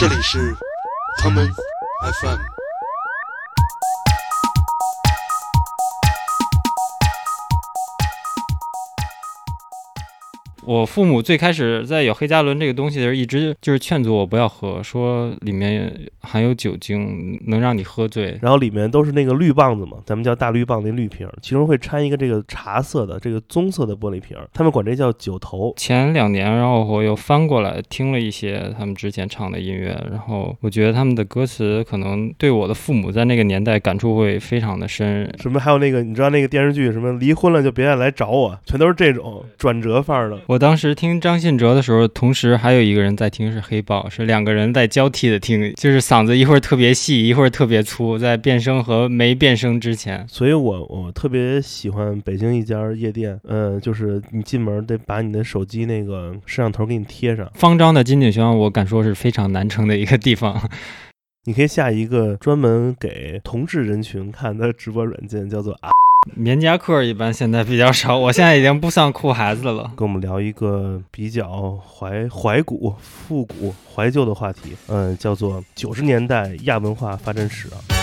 这里是他们，FM。我父母最开始在有黑加仑这个东西的时候，一直就是劝阻我不要喝，说里面含有酒精，能让你喝醉。然后里面都是那个绿棒子嘛，咱们叫大绿棒那绿瓶儿，其中会掺一个这个茶色的、这个棕色的玻璃瓶儿，他们管这叫酒头。前两年，然后我又翻过来听了一些他们之前唱的音乐，然后我觉得他们的歌词可能对我的父母在那个年代感触会非常的深。什么还有那个，你知道那个电视剧什么离婚了就别再来找我，全都是这种转折范儿的。我当时听张信哲的时候，同时还有一个人在听是黑豹，是两个人在交替的听，就是嗓子一会儿特别细，一会儿特别粗，在变声和没变声之前。所以我我特别喜欢北京一家夜店，呃，就是你进门得把你的手机那个摄像头给你贴上。方丈的金鼎轩，我敢说是非常难成的一个地方。你可以下一个专门给同志人群看的直播软件，叫做啊。棉夹克一般现在比较少，我现在已经不算酷孩子了。跟我们聊一个比较怀怀古、复古、怀旧的话题，嗯，叫做九十年代亚文化发展史啊。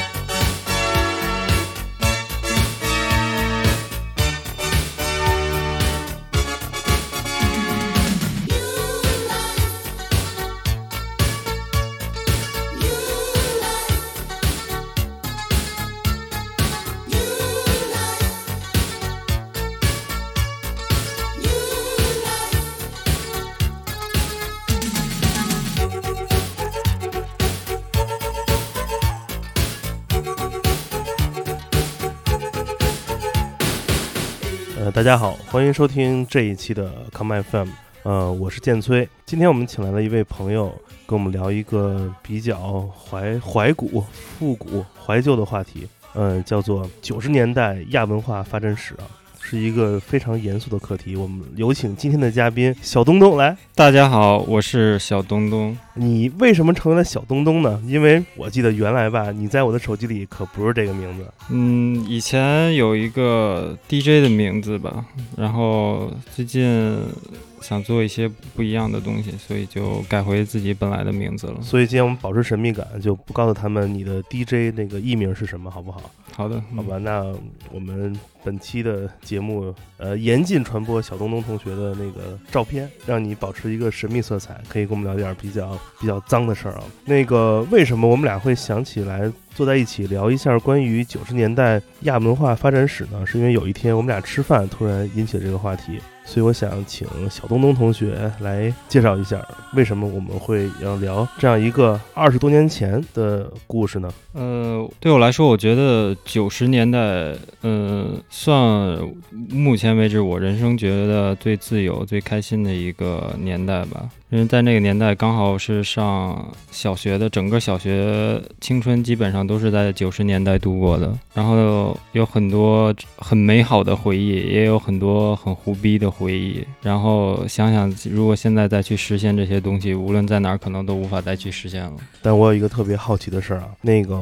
大家好，欢迎收听这一期的 Come FM，呃，我是建崔。今天我们请来了一位朋友，跟我们聊一个比较怀怀古、复古、怀旧的话题，嗯、叫做九十年代亚文化发展史啊，是一个非常严肃的课题。我们有请今天的嘉宾小东东来。大家好，我是小东东。你为什么成为了小东东呢？因为我记得原来吧，你在我的手机里可不是这个名字。嗯，以前有一个 DJ 的名字吧，然后最近想做一些不一样的东西，所以就改回自己本来的名字了。所以今天我们保持神秘感，就不告诉他们你的 DJ 那个艺名是什么，好不好？好的，好吧，那我们本期的节目，呃，严禁传播小东东同学的那个照片，让你保持一个神秘色彩，可以跟我们聊点比较比较脏的事儿啊。那个为什么我们俩会想起来坐在一起聊一下关于九十年代亚文化发展史呢？是因为有一天我们俩吃饭，突然引起了这个话题。所以我想请小东东同学来介绍一下，为什么我们会要聊这样一个二十多年前的故事呢？呃，对我来说，我觉得九十年代，嗯、算目前为止我人生觉得最自由、最开心的一个年代吧。因为在那个年代，刚好是上小学的，整个小学青春基本上都是在九十年代度过的。然后有很多很美好的回忆，也有很多很胡逼的回忆。然后想想，如果现在再去实现这些东西，无论在哪儿，可能都无法再去实现了。但我有一个特别好奇的事儿啊，那个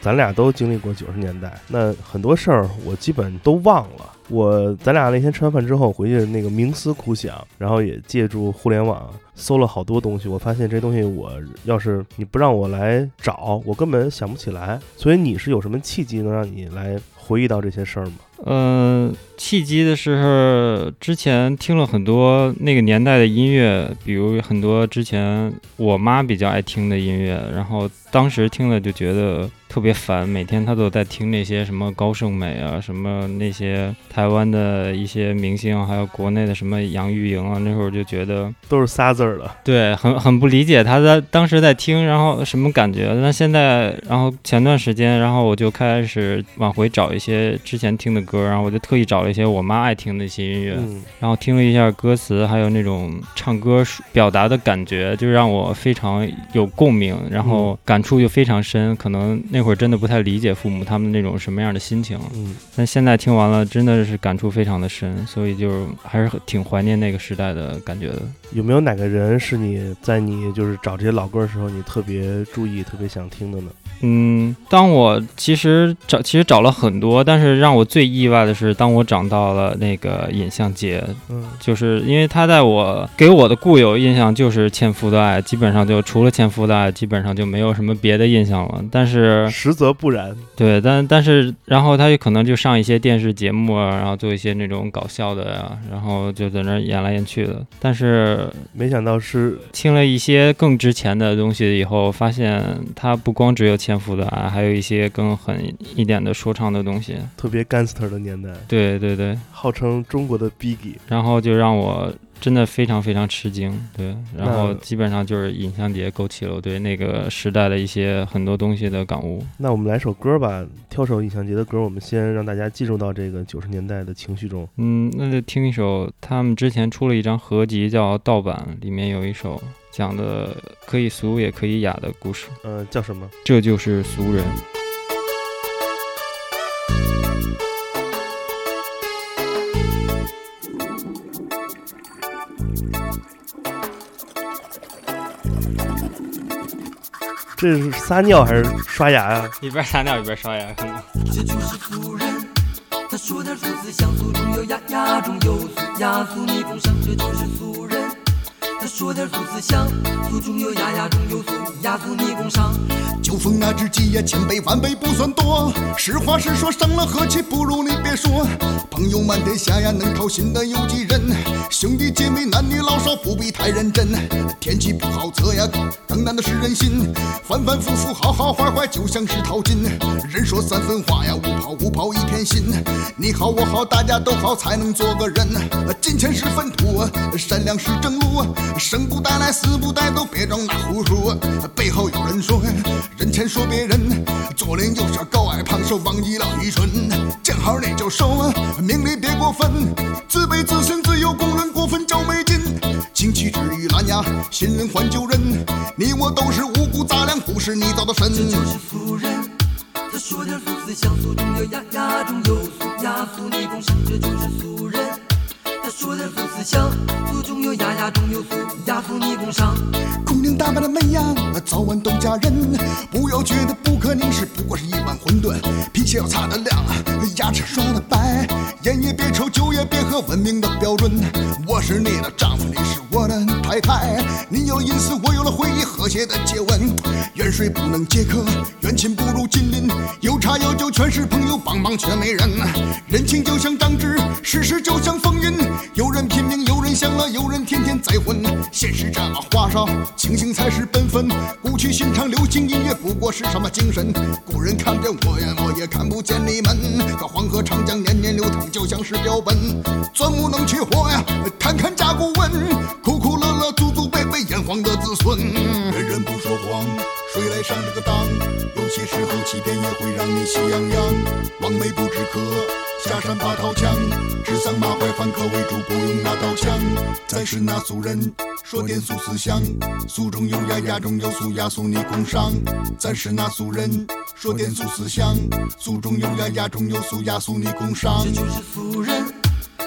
咱俩都经历过九十年代，那很多事儿我基本都忘了。我咱俩那天吃完饭之后回去，那个冥思苦想，然后也借助互联网搜了好多东西。我发现这东西我要是你不让我来找，我根本想不起来。所以你是有什么契机能让你来回忆到这些事儿吗？嗯，契机的是之前听了很多那个年代的音乐，比如很多之前我妈比较爱听的音乐，然后当时听了就觉得特别烦，每天他都在听那些什么高胜美啊，什么那些台湾的一些明星，还有国内的什么杨钰莹啊，那会儿就觉得都是仨字儿的。对，很很不理解他在当时在听，然后什么感觉。那现在，然后前段时间，然后我就开始往回找一些之前听的歌，然后我就特意找了一些我妈爱听的一些音乐，嗯，然后听了一下歌词，还有那种唱歌表达的感觉，就让我非常有共鸣，然后感触就非常深。可能那会儿真的不太理解父母他们那种什么样的心情，嗯，但现在听完了，真的是感触非常的深，所以就还是很挺怀念那个时代的感觉的。有没有哪个人是你在你就是找这些老歌的时候，你特别注意、特别想听的呢？嗯，当我其实找其实找了很多，但是让我最意外的是，当我找到了那个尹相杰，嗯，就是因为他在我给我的固有印象就是《纤夫的爱》，基本上就除了《纤夫的爱》，基本上就没有什么别的印象了。但是实则不然。对，但但是然后他就可能就上一些电视节目啊，然后做一些那种搞笑的呀，然后就在那儿演来演去的。但是没想到是听了一些更值钱的东西以后，发现他不光只有《纤夫的啊》，还有一些更狠一点的说唱的东西。特别 gangster 的年代，对对对，号称中国的 Biggie。然后就让我真的非常非常吃惊，对，然后基本上就是尹相杰勾起了我对那个时代的一些很多东西的感悟。那我们来首歌吧，挑首尹相杰的歌，我们先让大家进入到这个九十年代的情绪中。嗯，那就听一首他们之前出了一张合集叫《盗版》，里面有一首讲的可以俗也可以雅的故事，呃，叫什么？这就是俗人。这是撒尿还是刷牙呀、一边撒尿一边刷牙，可能。这就是俗人。他说点俗词，像俗中有雅，雅中有俗，雅俗逆风上，这就是俗人。他说点俗词，像俗中有雅，雅中有俗，雅俗逆风上。酒逢那知己呀，千杯万杯不算多。实话实说，伤了和气不如你别说。朋友满天下呀，能掏心的有几人？兄弟姐妹男女老少不必太认真。天气不好测呀，更难的是人心。反反复复，好好坏坏，就像是淘金。人说三分话呀，五跑五跑一片心。你好我好，大家都好，才能做个人。金钱是粪土，善良是正路。生不带来，死不带走，别装那胡说。背后有人说，人前说别人，左邻右舍高矮胖瘦，忘记了愚蠢。见好你就收，命里别过分。自卑自信自有工人过分较没劲。情绪止于蓝牙，新人换旧人。你我都是五谷杂粮，不是你造的神。这就是俗人。他说点俗词，像俗中有雅，雅中有俗，雅俗逆风上，这就是俗人。说点俗词，像俗中有雅，雅中有俗，雅俗逆风上。姑娘打扮的美呀，早晚都嫁人。不要觉得不可凝视，不过是一碗馄饨。脾气要擦得亮，牙齿刷得白，烟也别抽，酒也别喝，文明的标准。我是你的丈夫，你是我的太太。你有隐私，我有了回忆，和谐的接吻。远水不能解渴，远亲不如近邻。有茶有酒，全是朋友，帮忙却没人。人情就像张纸，世事就像风云。有人拼命，有人享乐，有人天天再混。现实这么花哨，清醒才是本分。古曲寻常，流行音乐不过是什么精神？古人看不见我呀，我也看不见你们。可黄河长江年年流淌，就像是标本。钻木能取火呀，看看甲骨文，苦苦乐乐，祖祖辈辈炎黄的子孙。人人不说谎，谁来上这个当？有些时候欺骗也会让你喜洋洋。望梅不知渴，下山爬桃枪，指桑骂槐反客为主，不用拿刀枪。咱是那俗人，说点俗思想，俗中有雅，雅中有俗，雅俗你共赏。咱是那俗人，说点俗思想，俗中有雅，雅中有俗，雅俗你共赏这。就是俗人。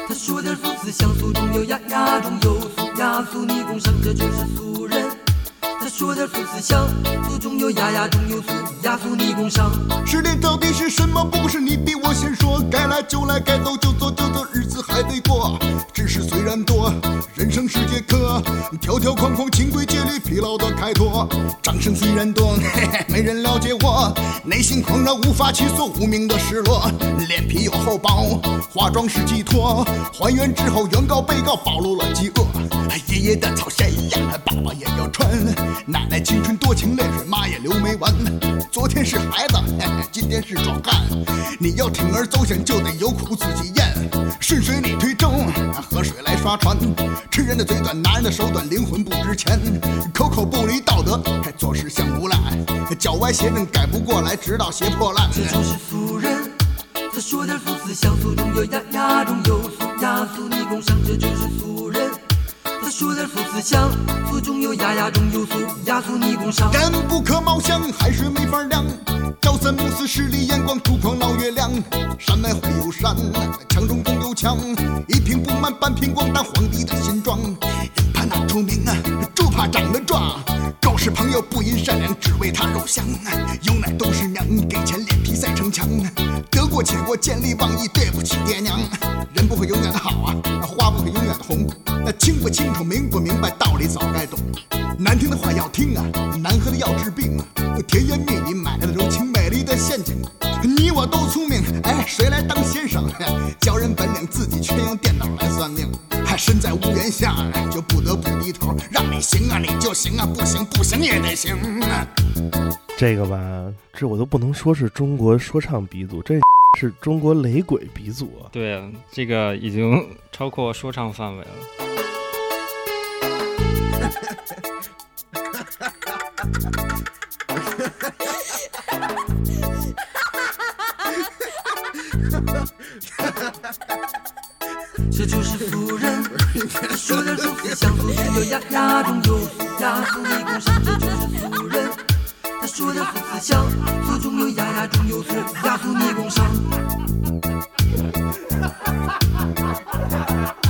他说点俗思想俗中有雅，雅中有俗，雅俗你共赏，这就是俗。说点俗词，像俗中有雅，雅中有俗，雅俗逆风上。失恋到底是什么？不是你比我先说，该来就来，该走就走，就走，日子还得过。知识虽然多，人生是节课，条条框框，清规戒律，疲劳的开拓。掌声虽然多，嘿嘿，没人了解我，内心狂热，无法去所无名的失落。脸皮又厚薄，化妆是寄托，还原之后，原告被告暴露了饥饿。爷爷的草鞋呀？爸爸也要穿。奶奶青春多情泪水，妈也流没完。昨天是孩子，嘿 嘿今天是壮汉。你要铤而走险，就得有苦自己咽。顺水你推舟，河水来刷船。吃人的嘴短，拿人的手短，灵魂不值钱。口口不离道德，还做事像无赖。脚歪斜正改不过来，直到鞋破烂。这就是俗人。他说点俗词，像俗中有雅，雅中有俗，雅俗逆共上，这就是俗。说点俗，中有雅，雅中有俗，雅俗你共赏。人不可貌相，海水没法量。朝三暮四，势利眼光，烛光老月亮。山外会有山，墙中总有墙。一瓶不满，半瓶光，但皇帝的新装。人怕那出名啊，猪怕长得壮。狗是朋友不因善良，只为他肉香。有奶都是娘，给钱脸皮赛逞强。得过且过，见利忘义，对不起爹娘。人不会永远的好啊，花不会永远的红。那清不清楚，明不明白，道理早该懂。难听的话要听啊，难喝的药治病啊。甜言蜜语买来的柔情，美丽的陷阱。你我都聪明，哎，谁来当先生？教人本领，自己却用电脑来算命。还身在屋檐下，就不得不低头。让你行啊，你就行啊，不行不行也得行啊。这个吧，这我都不能说是中国说唱鼻祖，这 是中国雷鬼鼻祖啊。对啊，这个已经超过说唱范围了。这就是俗人，他说点俗思想俗中有雅，雅中有俗，雅俗立共赏，这就是俗人。他说点俗思想，俗中有雅，雅中有俗，雅俗立共赏。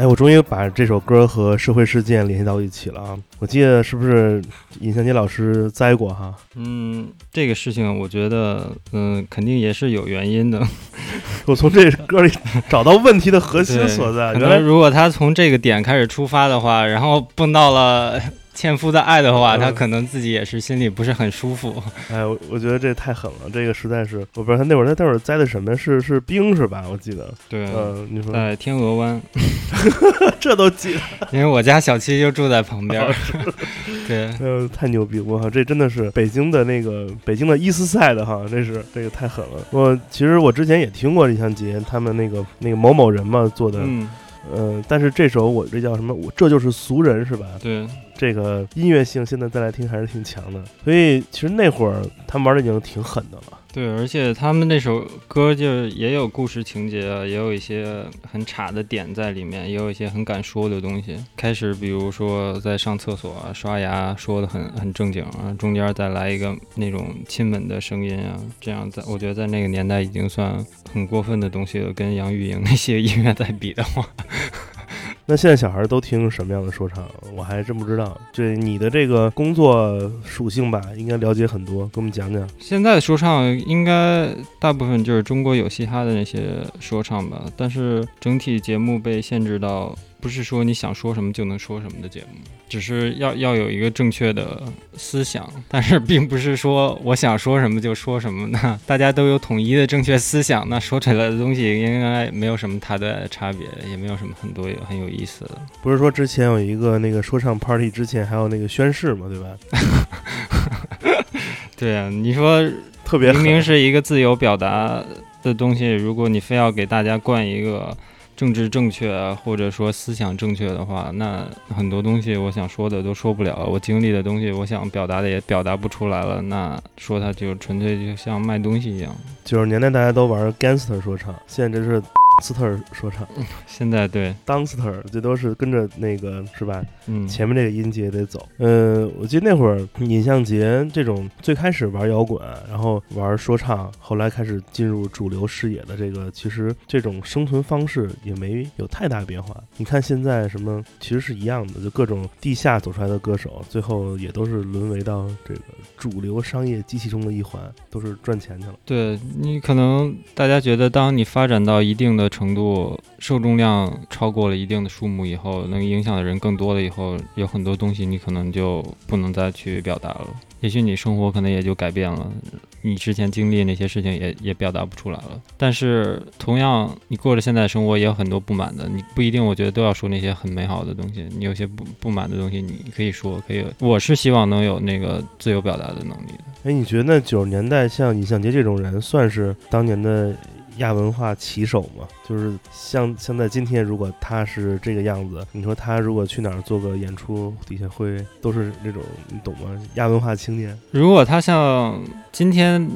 哎，我终于把这首歌和社会事件联系到一起了啊！我记得是不是尹相杰老师栽过哈？嗯，这个事情我觉得，嗯，肯定也是有原因的。我从这歌里找到问题的核心所在。原来如果他从这个点开始出发的话，然后蹦到了纤夫的爱的话，嗯他可能自己也是心里不是很舒服。哎，我我觉得这太狠了，这个实在是我不知道他那会儿他那会儿栽的什么是是冰是吧？我记得，对，嗯，你说、在天鹅湾，这都记得，因为我家小七就住在旁边儿。对，呃，太牛逼！我靠，这真的是北京的那个北京的伊斯赛的哈，这是这个太狠了。我其实我之前也听过李向杰他们那个那个某某人嘛做的，嗯，呃，但是这首我这叫什么？我这就是俗人是吧？对，这个音乐性现在再来听还是挺强的。所以其实那会儿他们玩的已经挺狠的了。对，而且他们那首歌就也有故事情节，也有一些很差的点在里面，也有一些很敢说的东西。开始比如说在上厕所、刷牙说的很 很正经啊，中间再来一个那种亲吻的声音啊，这样在我觉得在那个年代已经算很过分的东西了。跟杨钰莹那些音乐在比的话，那现在小孩都听什么样的说唱？我还真不知道。这你的这个工作属性吧，应该了解很多，给我们讲讲。现在的说唱应该大部分就是中国有嘻哈的那些说唱吧，但是整体节目被限制到，不是说你想说什么就能说什么的节目，只是要要有一个正确的思想，但是并不是说我想说什么就说什么那大家都有统一的正确思想，那说出来的东西应该没有什么太大的差别，也没有什么很多很有意思的。不是说之前有一个那个说唱 party 之前还有那个宣誓嘛，对吧？对啊，你说特别明明是一个自由表达的东西，如果你非要给大家灌一个政治正确，或者说思想正确的话，那很多东西我想说的都说不了，我经历的东西我想表达的也表达不出来了，那说它就纯粹就像卖东西一样。九十年代大家都玩 gangster 说唱，现在这是斯特说唱现在对，，gangster 这都是跟着那个是吧？嗯，前面这个音节得走。呃，我记得那会儿尹相杰这种最开始玩摇滚，然后玩说唱，后来开始进入主流视野的这个，其实这种生存方式也没有太大变化。你看现在什么，其实是一样的，就各种地下走出来的歌手，最后也都是沦为到这个主流商业机器中的一环，都是赚钱去了。对你可能大家觉得，当你发展到一定的程度，受众量超过了一定的数目以后，能影响的人更多了以后，有很多东西你可能就不能再去表达了。也许你生活可能也就改变了，你之前经历那些事情也也表达不出来了。但是同样，你过着现在生活也有很多不满的，你不一定我觉得都要说那些很美好的东西，你有些不不满的东西你可以说，可以。我是希望能有那个自由表达的能力的。哎，你觉得九十年代像尹相杰这种人，算是当年的亚文化旗手嘛？就是像像在今天，如果他是这个样子，你说他如果去哪儿做个演出，底下会都是那种你懂吗？亚文化青年。如果他像今天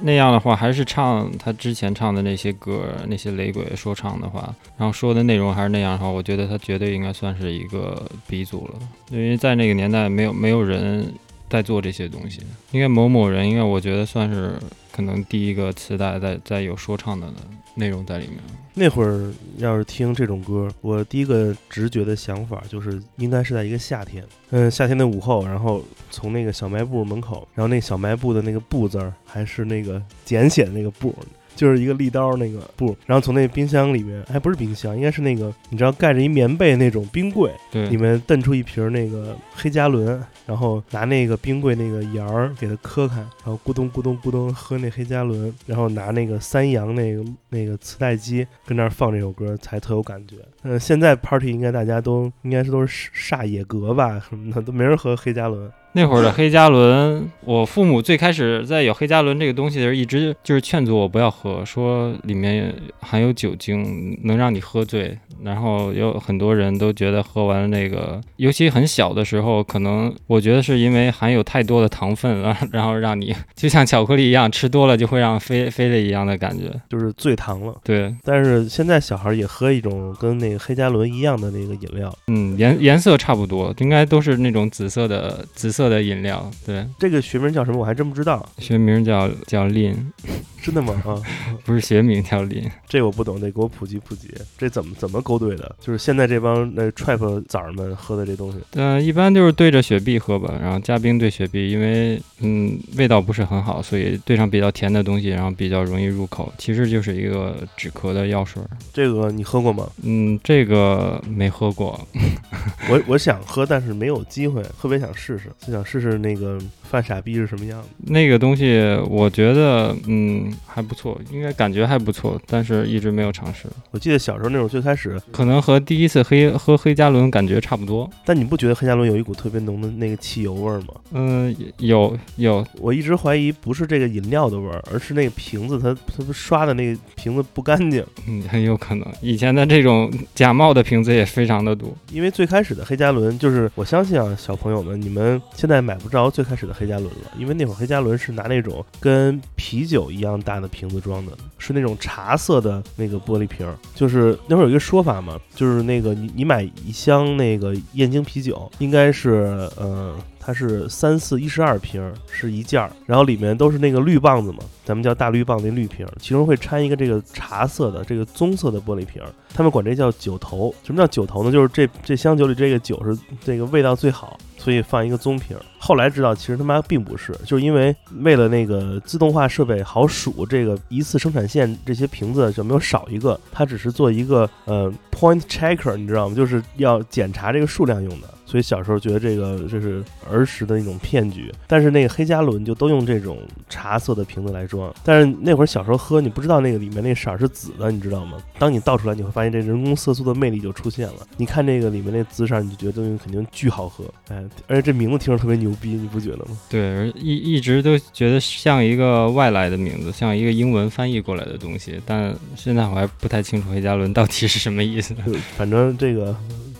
那样的话，还是唱他之前唱的那些歌，那些雷鬼说唱的话，然后说的内容还是那样的话，我觉得他绝对应该算是一个鼻祖了。因为在那个年代，没有没有人在做这些东西。应该某某人，应该我觉得算是可能第一个磁带在在有说唱的内容在里面。那会儿要是听这种歌，我第一个直觉的想法就是应该是在一个夏天，嗯，夏天的午后，然后从那个小卖部门口，然后那小卖部的那个“布”字儿还是那个简写的那个“布”。就是一个利刀那个布，然后从那冰箱里面，还不是冰箱，应该是那个你知道盖着一棉被那种冰柜，对，里面蹬出一瓶那个黑加仑，然后拿那个冰柜那个沿儿给它磕开，然后咕咚咕咚咕咚喝那黑加仑，然后拿那个三洋那个那个磁带机跟那儿放这首歌，才特有感觉。嗯，现在 party 应该大家都应该是都是煞野格吧什么的，都没人喝黑加仑。那会儿的黑加仑，我父母最开始在有黑加仑这个东西的时候，一直就是劝阻我不要喝，说里面含有酒精，能让你喝醉。然后有很多人都觉得喝完那个，尤其很小的时候，可能我觉得是因为含有太多的糖分了，然后让你就像巧克力一样，吃多了就会让飞飞了一样的感觉，就是醉糖了。对，但是现在小孩也喝一种跟那个黑加仑一样的那个饮料，嗯，颜颜色差不多，应该都是那种紫色的紫色的饮料。对，这个学名叫什么？我还真不知道。学名叫叫林，真的吗？啊，不是学名叫林，这我不懂，得给我普及普及。这怎么怎么勾兑的？就是现在这帮那 trap 崽儿们喝的这东西。嗯，一般就是对着雪碧喝吧，然后加冰兑雪碧，因为嗯味道不是很好，所以兑上比较甜的东西，然后比较容易入口。其实就是一个止咳的药水。这个你喝过吗？嗯，这个没喝过。我我想喝，但是没有机会，特别想试试，就想试试那个犯傻逼是什么样子。那个东西我觉得嗯还不错，应该感觉还不错，但是一直没有尝试。我记得小时候那种最开始，可能和第一次黑喝黑加仑感觉差不多。但你不觉得黑加仑有一股特别浓的那个汽油味儿吗？嗯，有有。我一直怀疑不是这个饮料的味儿，而是那个瓶子它它刷的那个瓶子不干净。嗯，很有可能。以前的这种假冒的瓶子也非常的多。因为最开始的黑加仑就是我相信啊，小朋友们，你们现在买不着最开始的黑加仑了，因为那会儿黑加仑是拿那种跟啤酒一样大的瓶子装的，是那种茶色的那个玻璃瓶儿。就是那会儿有一个说法嘛，就是那个你你买一箱那个燕京啤酒，应该是嗯。它是三四一十二瓶是一件儿，然后里面都是那个绿棒子嘛，咱们叫大绿棒那绿瓶，其中会掺一个这个茶色的这个棕色的玻璃瓶，他们管这叫酒头。什么叫酒头呢？就是这这箱酒里这个酒是这个味道最好，所以放一个棕瓶。后来知道其实他妈并不是，就是因为为了那个自动化设备好数这个一次生产线这些瓶子有没有少一个，它只是做一个呃 point checker，你知道吗？就是要检查这个数量用的。所以小时候觉得这个这是儿时的一种骗局，但是那个黑加仑就都用这种茶色的瓶子来装。但是那会儿小时候喝，你不知道那个里面那色儿是紫的，你知道吗？当你倒出来，你会发现这人工色素的魅力就出现了。你看这个里面那紫色，你就觉得东西肯定巨好喝，哎，而且这名字听着特别牛逼，你不觉得吗？对，一一直都觉得像一个外来的名字，像一个英文翻译过来的东西。但现在我还不太清楚黑加仑到底是什么意思。反正这个。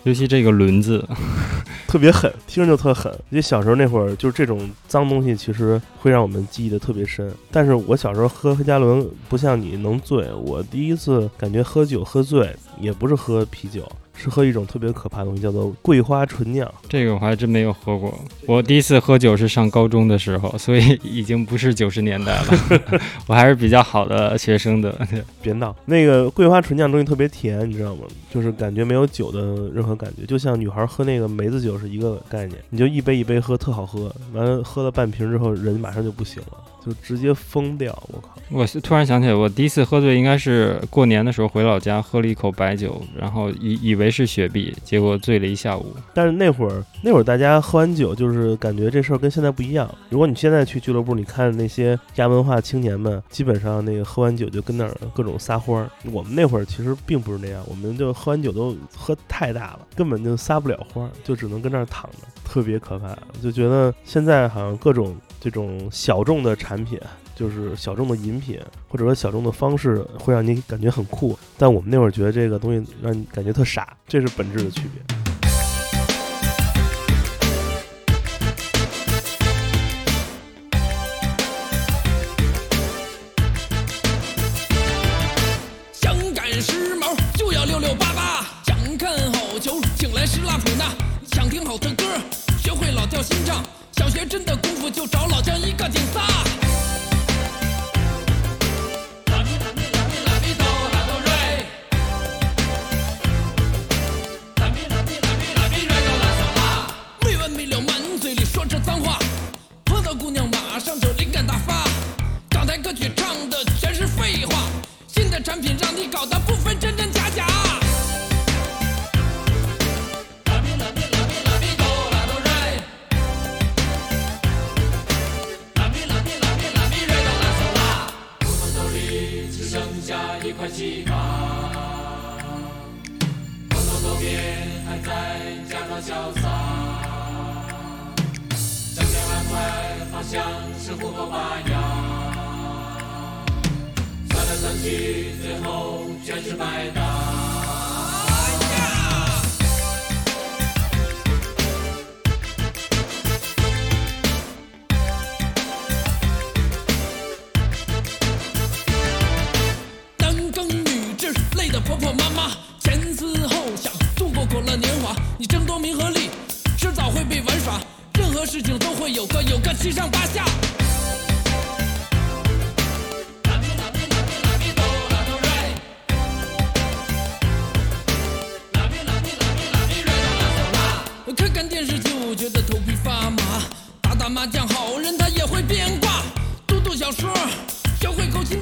尤其这个轮子，特别狠，听着就特狠。因为小时候那会儿，就是这种脏东西，其实会让我们记忆的特别深。但是我小时候喝黑加仑，不像你能醉。我第一次感觉喝酒喝醉，也不是喝啤酒。是喝一种特别可怕的东西，叫做桂花纯酿。这个我还真没有喝过。我第一次喝酒是上高中的时候，所以已经不是九十年代了。我还是比较好的学生的。别闹，那个桂花纯酿东西特别甜，你知道吗？就是感觉没有酒的任何感觉，就像女孩喝那个梅子酒是一个概念。你就一杯一杯喝，特好喝。完了喝了半瓶之后，人马上就不行了，就直接疯掉。我靠！我突然想起来，我第一次喝醉应该是过年的时候回老家，喝了一口白酒，然后以以为。是雪碧，结果醉了一下午。但是那会儿，那会儿大家喝完酒，就是感觉这事儿跟现在不一样。如果你现在去俱乐部，你看那些亚文化青年们，基本上那个喝完酒就跟那儿各种撒欢儿。我们那会儿其实并不是那样，我们就喝完酒都喝太大了，根本就撒不了欢儿，就只能跟那儿躺着，特别可怕。就觉得现在好像各种这种小众的产品。就是小众的饮品，或者说小众的方式，会让你感觉很酷。但我们那会儿觉得这个东西让你感觉特傻，这是本质的区别。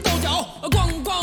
豆角，逛逛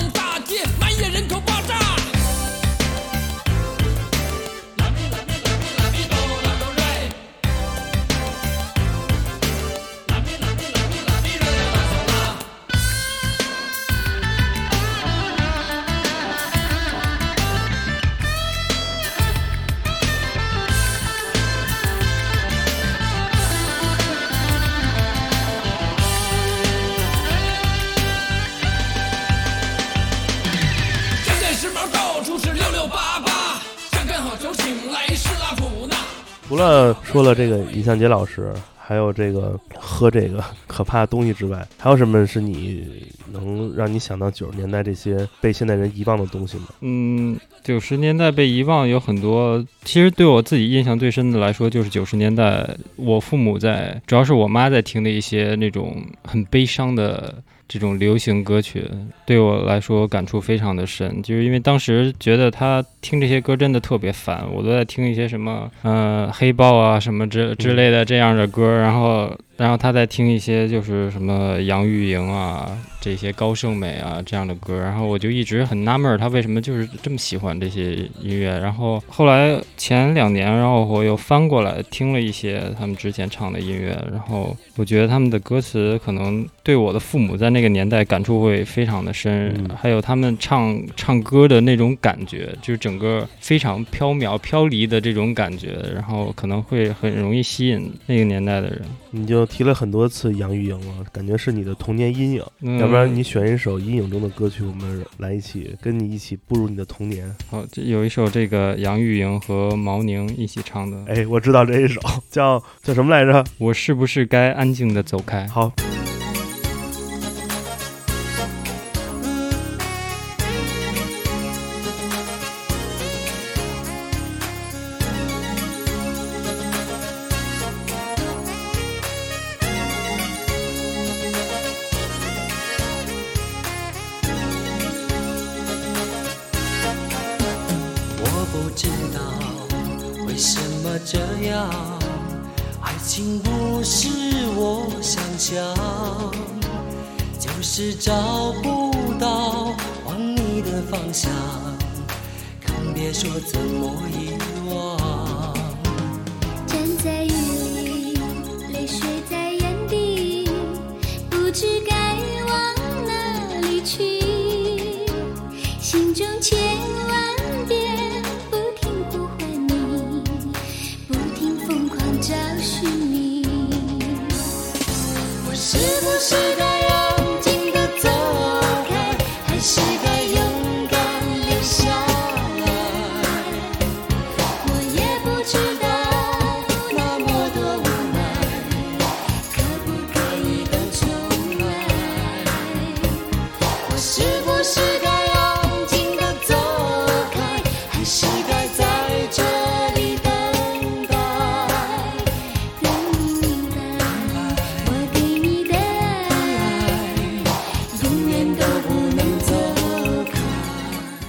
除了这个尹相杰老师，还有这个喝这个可怕的东西之外，还有什么是你能让你想到九十年代这些被现代人遗忘的东西吗？嗯，九十年代被遗忘有很多，其实对我自己印象最深的来说，就是九十年代我父母在，主要是我妈在听的一些那种很悲伤的这种流行歌曲，对我来说感触非常的深，就是因为当时觉得他听这些歌真的特别烦，我都在听一些什么呃黑豹啊什么之之类的这样的歌，然后然后他在听一些就是什么杨钰莹啊这些高胜美啊这样的歌，然后我就一直很纳闷他，为什么就是这么喜欢这些音乐。然后后来前两年，然后我又翻过来听了一些他们之前唱的音乐，然后我觉得他们的歌词可能对我的父母在那个年代感触会非常的深，嗯还有他们唱唱歌的那种感觉，就是整个非常飘渺飘离的这种感觉，然后可能会很容易吸引那个年代的人。你就提了很多次杨钰莹了，感觉是你的童年阴影。嗯、要不然你选一首阴影中的歌曲，我们来一起跟你一起步入你的童年。好，这有一首这个杨钰莹和毛宁一起唱的，哎，我知道这一首叫叫什么来着？我是不是该安静的走开？好，这样，爱情不是我想象，就是找不到往你的方向，更别说怎么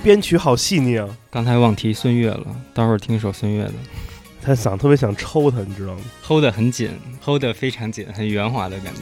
编曲好细腻啊！刚才忘提孙悦了，待会儿听一首孙悦的他嗓特别想抽他，你知道吗？，hold 得很紧，hold 得非常紧，很圆滑的感觉。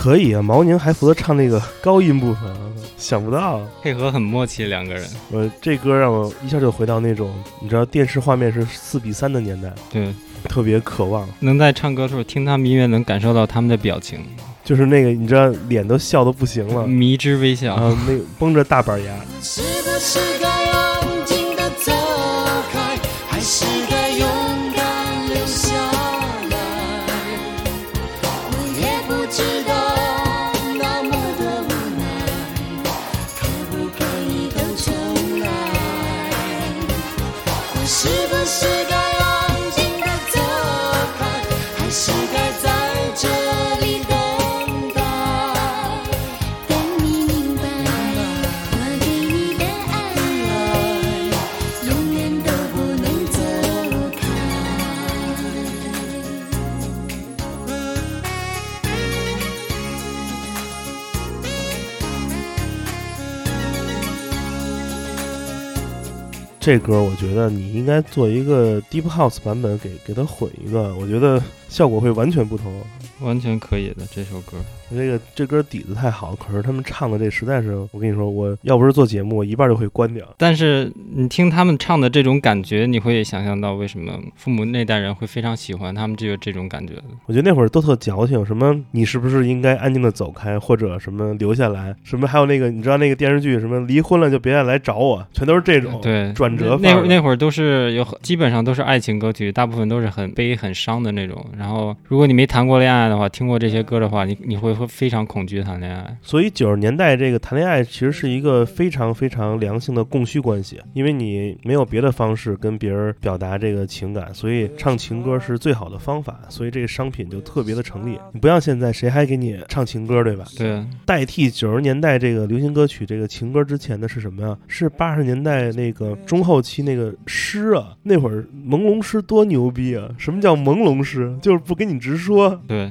可以啊，毛宁还负责唱那个高音部分啊，想不到。配合很默契，两个人。我这歌让我一下就回到那种你知道电视画面是四比三的年代，对，特别渴望，能在唱歌的时候听他们音乐，能感受到他们的表情，就是那个你知道脸都笑得不行了，迷之微笑。啊，那个绷着大板牙，是不是该这歌我觉得你应该做一个 deep house 版本给给它混一个，我觉得效果会完全不同。完全可以的这首歌。这个这歌底子太好，可是他们唱的这实在是，我跟你说，我要不是做节目，我一半就会关掉。但是你听他们唱的这种感觉，你会想象到为什么父母那代人会非常喜欢他们这个这种感觉。我觉得那会儿都特矫情，什么你是不是应该安静的走开，或者什么留下来，什么还有那个你知道那个电视剧什么离婚了就别再来找我，全都是这种对，转折那那会儿儿那会儿都是有基本上都是爱情歌曲，大部分都是很悲很伤的那种。然后如果你没谈过恋爱的话，听过这些歌的话，你你会会非常恐惧谈恋爱。所以九十年代这个谈恋爱其实是一个非常非常良性的供需关系，因为你没有别的方式跟别人表达这个情感，所以唱情歌是最好的方法，所以这个商品就特别的成立。你不像现在谁还给你唱情歌，对吧？对，代替九十年代这个流行歌曲这个情歌之前的是什么呀？是八十年代那个中后期那个诗啊，那会儿朦胧诗多牛逼啊！什么叫朦胧诗？就是不跟你直说。对，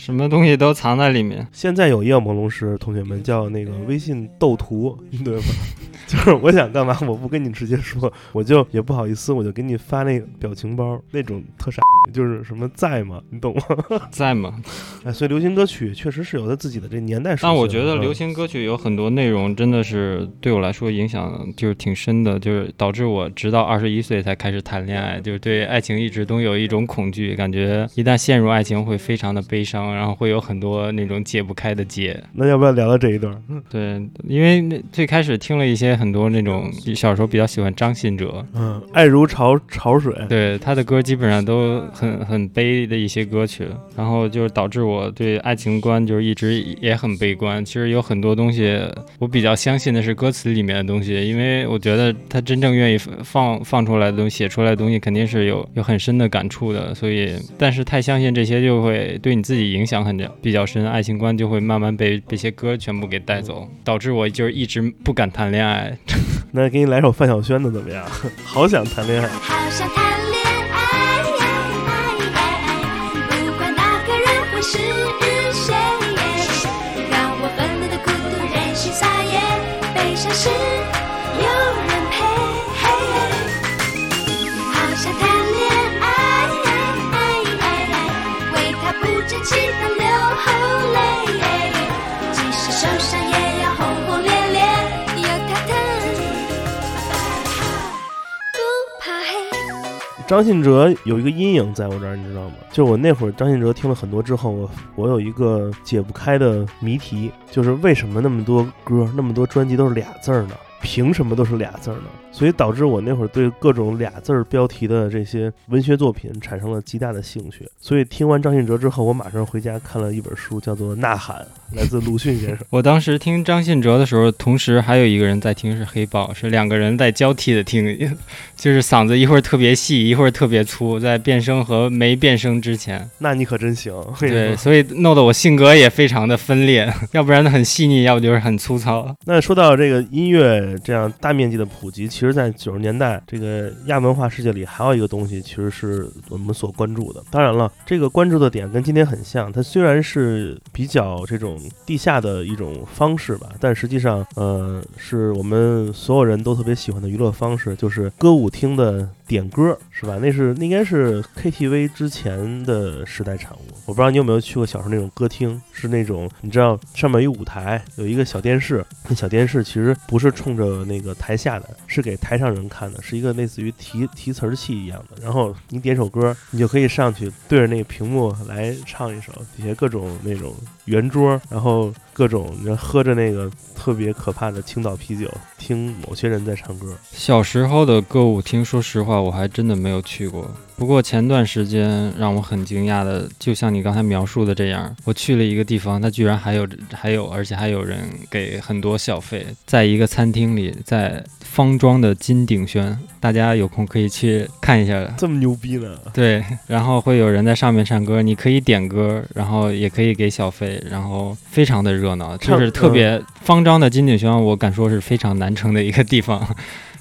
什么东西都藏在里面。现在有一个朦胧诗，同学们叫那个微信斗图，对吧？就是我想干嘛，我不跟你直接说，我就也不好意思，我就给你发那个表情包，那种特傻，就是什么在吗？你懂吗？在吗？哎，所以流行歌曲确实是有它自己的这年代。但我觉得嗯流行歌曲有很多内容真的是对我来说影响就是挺深的，就是导致我直到二十一岁才开始谈恋爱，就是对爱情一直都有一种恐惧，感觉一旦陷入爱情会非常的悲伤，然后会有很多那种解不开的结。那要不要聊聊这一段？对，因为那最开始听了一些很多那种小时候比较喜欢张信哲，嗯，爱如潮潮水。对他的歌基本上都很很悲的一些歌曲，然后就是导致我对爱情观就是一直也很悲观。其实有很多东西我比较相信的是歌词里面的东西，因为我觉得他真正愿意放放出来的东西、写出来的东西肯定是有有很深的感触的。所以，但是太相信这些就会对你自己影响很比较深，爱情观就会慢慢被这些歌全部给带走，导致我就是一直不敢谈恋爱。那给你来首范晓萱的怎么样？好想谈恋爱。好想谈张信哲有一个阴影在我这儿，你知道吗？就我那会儿张信哲听了很多之后，我我有一个解不开的谜题，就是为什么那么多歌、那么多专辑都是俩字儿呢？凭什么都是俩字儿呢？所以导致我那会儿对各种俩字儿标题的这些文学作品产生了极大的兴趣。所以听完张信哲之后，我马上回家看了一本书，叫做《呐喊》，来自鲁迅先生。我当时听张信哲的时候，同时还有一个人在听是黑豹，是两个人在交替的听，就是嗓子一会儿特别细，一会儿特别粗，在变声和没变声之前。那你可真行，对，所以弄得我性格也非常的分裂，要不然很细腻，要不就是很粗糙。那说到这个音乐这样大面积的普及，其实，在九十年代这个亚文化世界里，还有一个东西，其实是我们所关注的。当然了，这个关注的点跟今天很像，它虽然是比较这种地下的一种方式吧，但实际上，呃，是我们所有人都特别喜欢的娱乐方式，就是歌舞厅的点歌，是吧？那是那应该是 KTV 之前的时代产物。我不知道你有没有去过小时候那种歌厅，是那种你知道上面有舞台，有一个小电视，那小电视其实不是冲着着那个台下的，是给台上人看的，是一个类似于提提词器一样的。然后你点首歌，你就可以上去对着那个屏幕来唱一首，底下各种那种圆桌，然后各种你知道喝着那个特别可怕的青岛啤酒，听某些人在唱歌。小时候的歌舞厅，说实话，我还真的没有去过。不过前段时间让我很惊讶的，就像你刚才描述的这样，我去了一个地方，它居然还有还有，而且还有人给很多小费，在一个餐厅里，在方庄的金鼎轩，大家有空可以去看一下。这么牛逼的？对，然后会有人在上面唱歌，你可以点歌，然后也可以给小费，然后非常的热闹，唱就是特别方庄的金鼎轩，我敢说是非常难称的一个地方。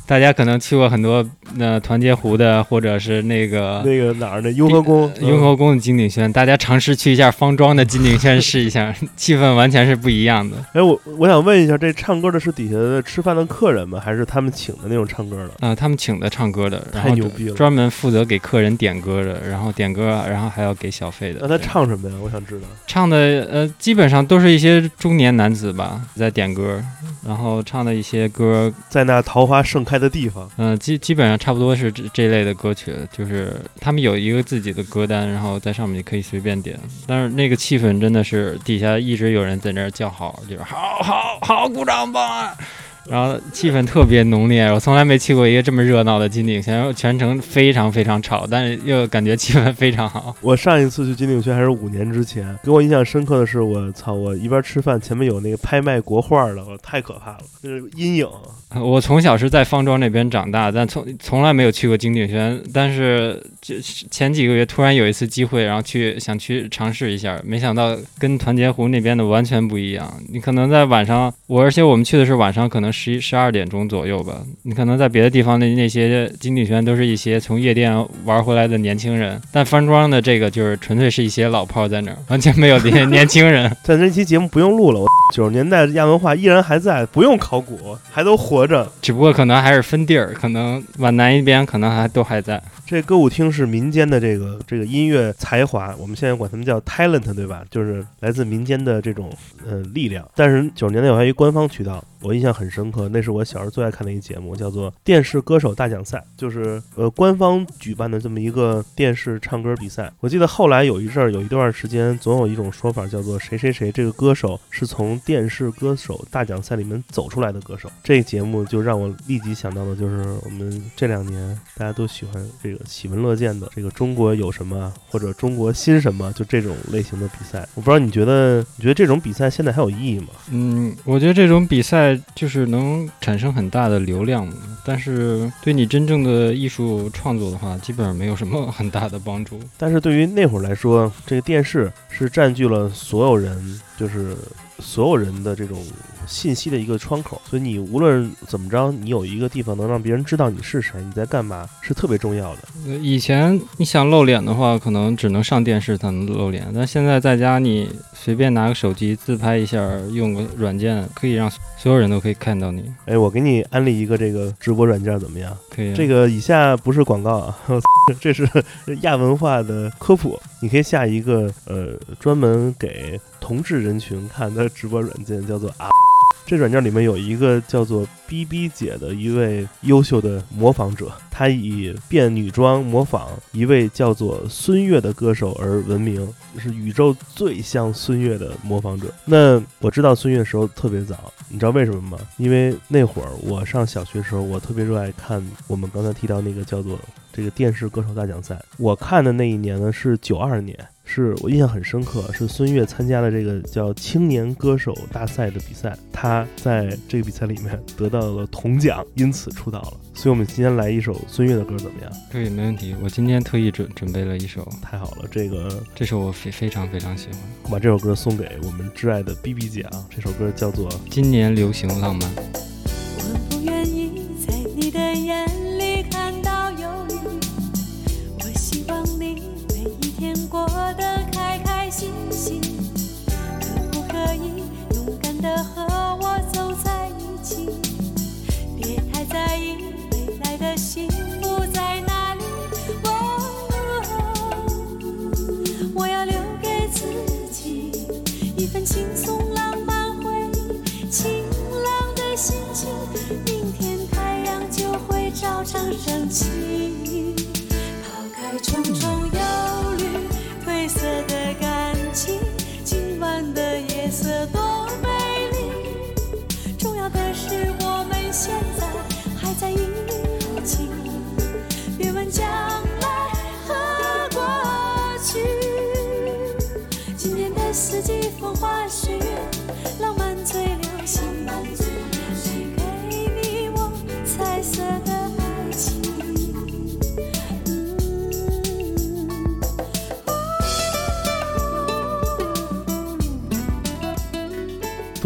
大家可能去过很多呃团结湖的，或者是那个那个哪儿的雍和宫？嗯雍和宫的金鼎轩，大家尝试去一下方庄的金鼎轩试一下，气氛完全是不一样的。哎，我我想问一下，这唱歌的是底下的吃饭的客人吗？还是他们请的那种唱歌的？啊、他们请的唱歌的，然后太牛逼了！专门负责给客人点歌的，然后点歌，然后还要给小费的。那他唱什么呀？我想知道。唱的呃，基本上都是一些中年男子吧，在点歌，然后唱的一些歌，在那桃花盛开的地方，嗯、基基本上差不多是这这类的歌曲，就是他们有一个自己的歌单，然后在上面你可以随便点，但是那个气氛真的是底下一直有人在那儿叫好，就是好好好，鼓掌吧。然后气氛特别浓烈，我从来没去过一个这么热闹的金鼎轩，全程非常非常吵，但是又感觉气氛非常好。我上一次去金鼎轩还是五年之前，给我印象深刻的是，我操，我一边吃饭，前面有那个拍卖国画的，我太可怕了，就是阴影。我从小是在方庄那边长大，但从从来没有去过金鼎轩。但是这前几个月突然有一次机会，然后去想去尝试一下，没想到跟团结湖那边的完全不一样。你可能在晚上，我而且我们去的是晚上，可能十一十二点钟左右吧。你可能在别的地方的那些金鼎轩都是一些从夜店玩回来的年轻人，但方庄的这个就是纯粹是一些老炮在那儿，完全没有这些 年轻人。但这期节目不用录了，我九十年代亚文化依然还在，不用考古，还都活着。只不过可能还是分地儿，可能皖南一边可能还都还在。这歌舞厅是民间的这个这个音乐才华，我们现在管他们叫 talent，对吧？就是来自民间的这种呃力量。但是九十年代有还有一官方渠道，我印象很深刻，那是我小时候最爱看的一个节目，叫做《电视歌手大奖赛》，就是呃官方举办的这么一个电视唱歌比赛。我记得后来有一阵儿有一段时间，总有一种说法叫做谁谁谁这个歌手是从电视歌手大奖赛里面走出来的歌手。这节目就让我立即想到的就是我们这两年大家都喜欢这个喜闻乐见的这个中国有什么或者中国新什么，就这种类型的比赛。我不知道你觉得你觉得这种比赛现在还有意义吗？嗯，我觉得这种比赛就是能产生很大的流量，但是对你真正的艺术创作的话，基本上没有什么很大的帮助。但是对于那会儿来说，这个电视是占据了所有人，就是所有人的这种信息的一个窗口。所以你无论怎么着，你有一个地方能让别人知道你是谁，你在干嘛，是特别重要的。呃以前你想露脸的话，可能只能上电视才能露脸，但现在在家你随便拿个手机自拍一下，用个软件，可以让所有人都可以看到你。哎，我给你安利一个这个直播软件怎么样？可以啊，这个以下不是广告啊，这是亚文化的科普。你可以下一个呃专门给同志人群看的直播软件，叫做啊。这软件里面有一个叫做 B B 姐的一位优秀的模仿者，她以变女装模仿一位叫做孙悦的歌手而闻名，是宇宙最像孙悦的模仿者。那我知道孙悦的时候特别早，你知道为什么吗？因为那会儿我上小学的时候，我特别热爱看我们刚才提到那个叫做这个电视歌手大奖赛。我看的那一年呢是九二年，是我印象很深刻，是孙悦参加了这个叫青年歌手大赛的比赛，他在这个比赛里面得到了铜奖，因此出道了。所以我们今天来一首孙悦的歌怎么样？可以，没问题。我今天特意准准备了一首，太好了，这个这首我非非常非常喜欢。我把这首歌送给我们挚爱的 B B 姐啊，这首歌叫做今年流行浪漫，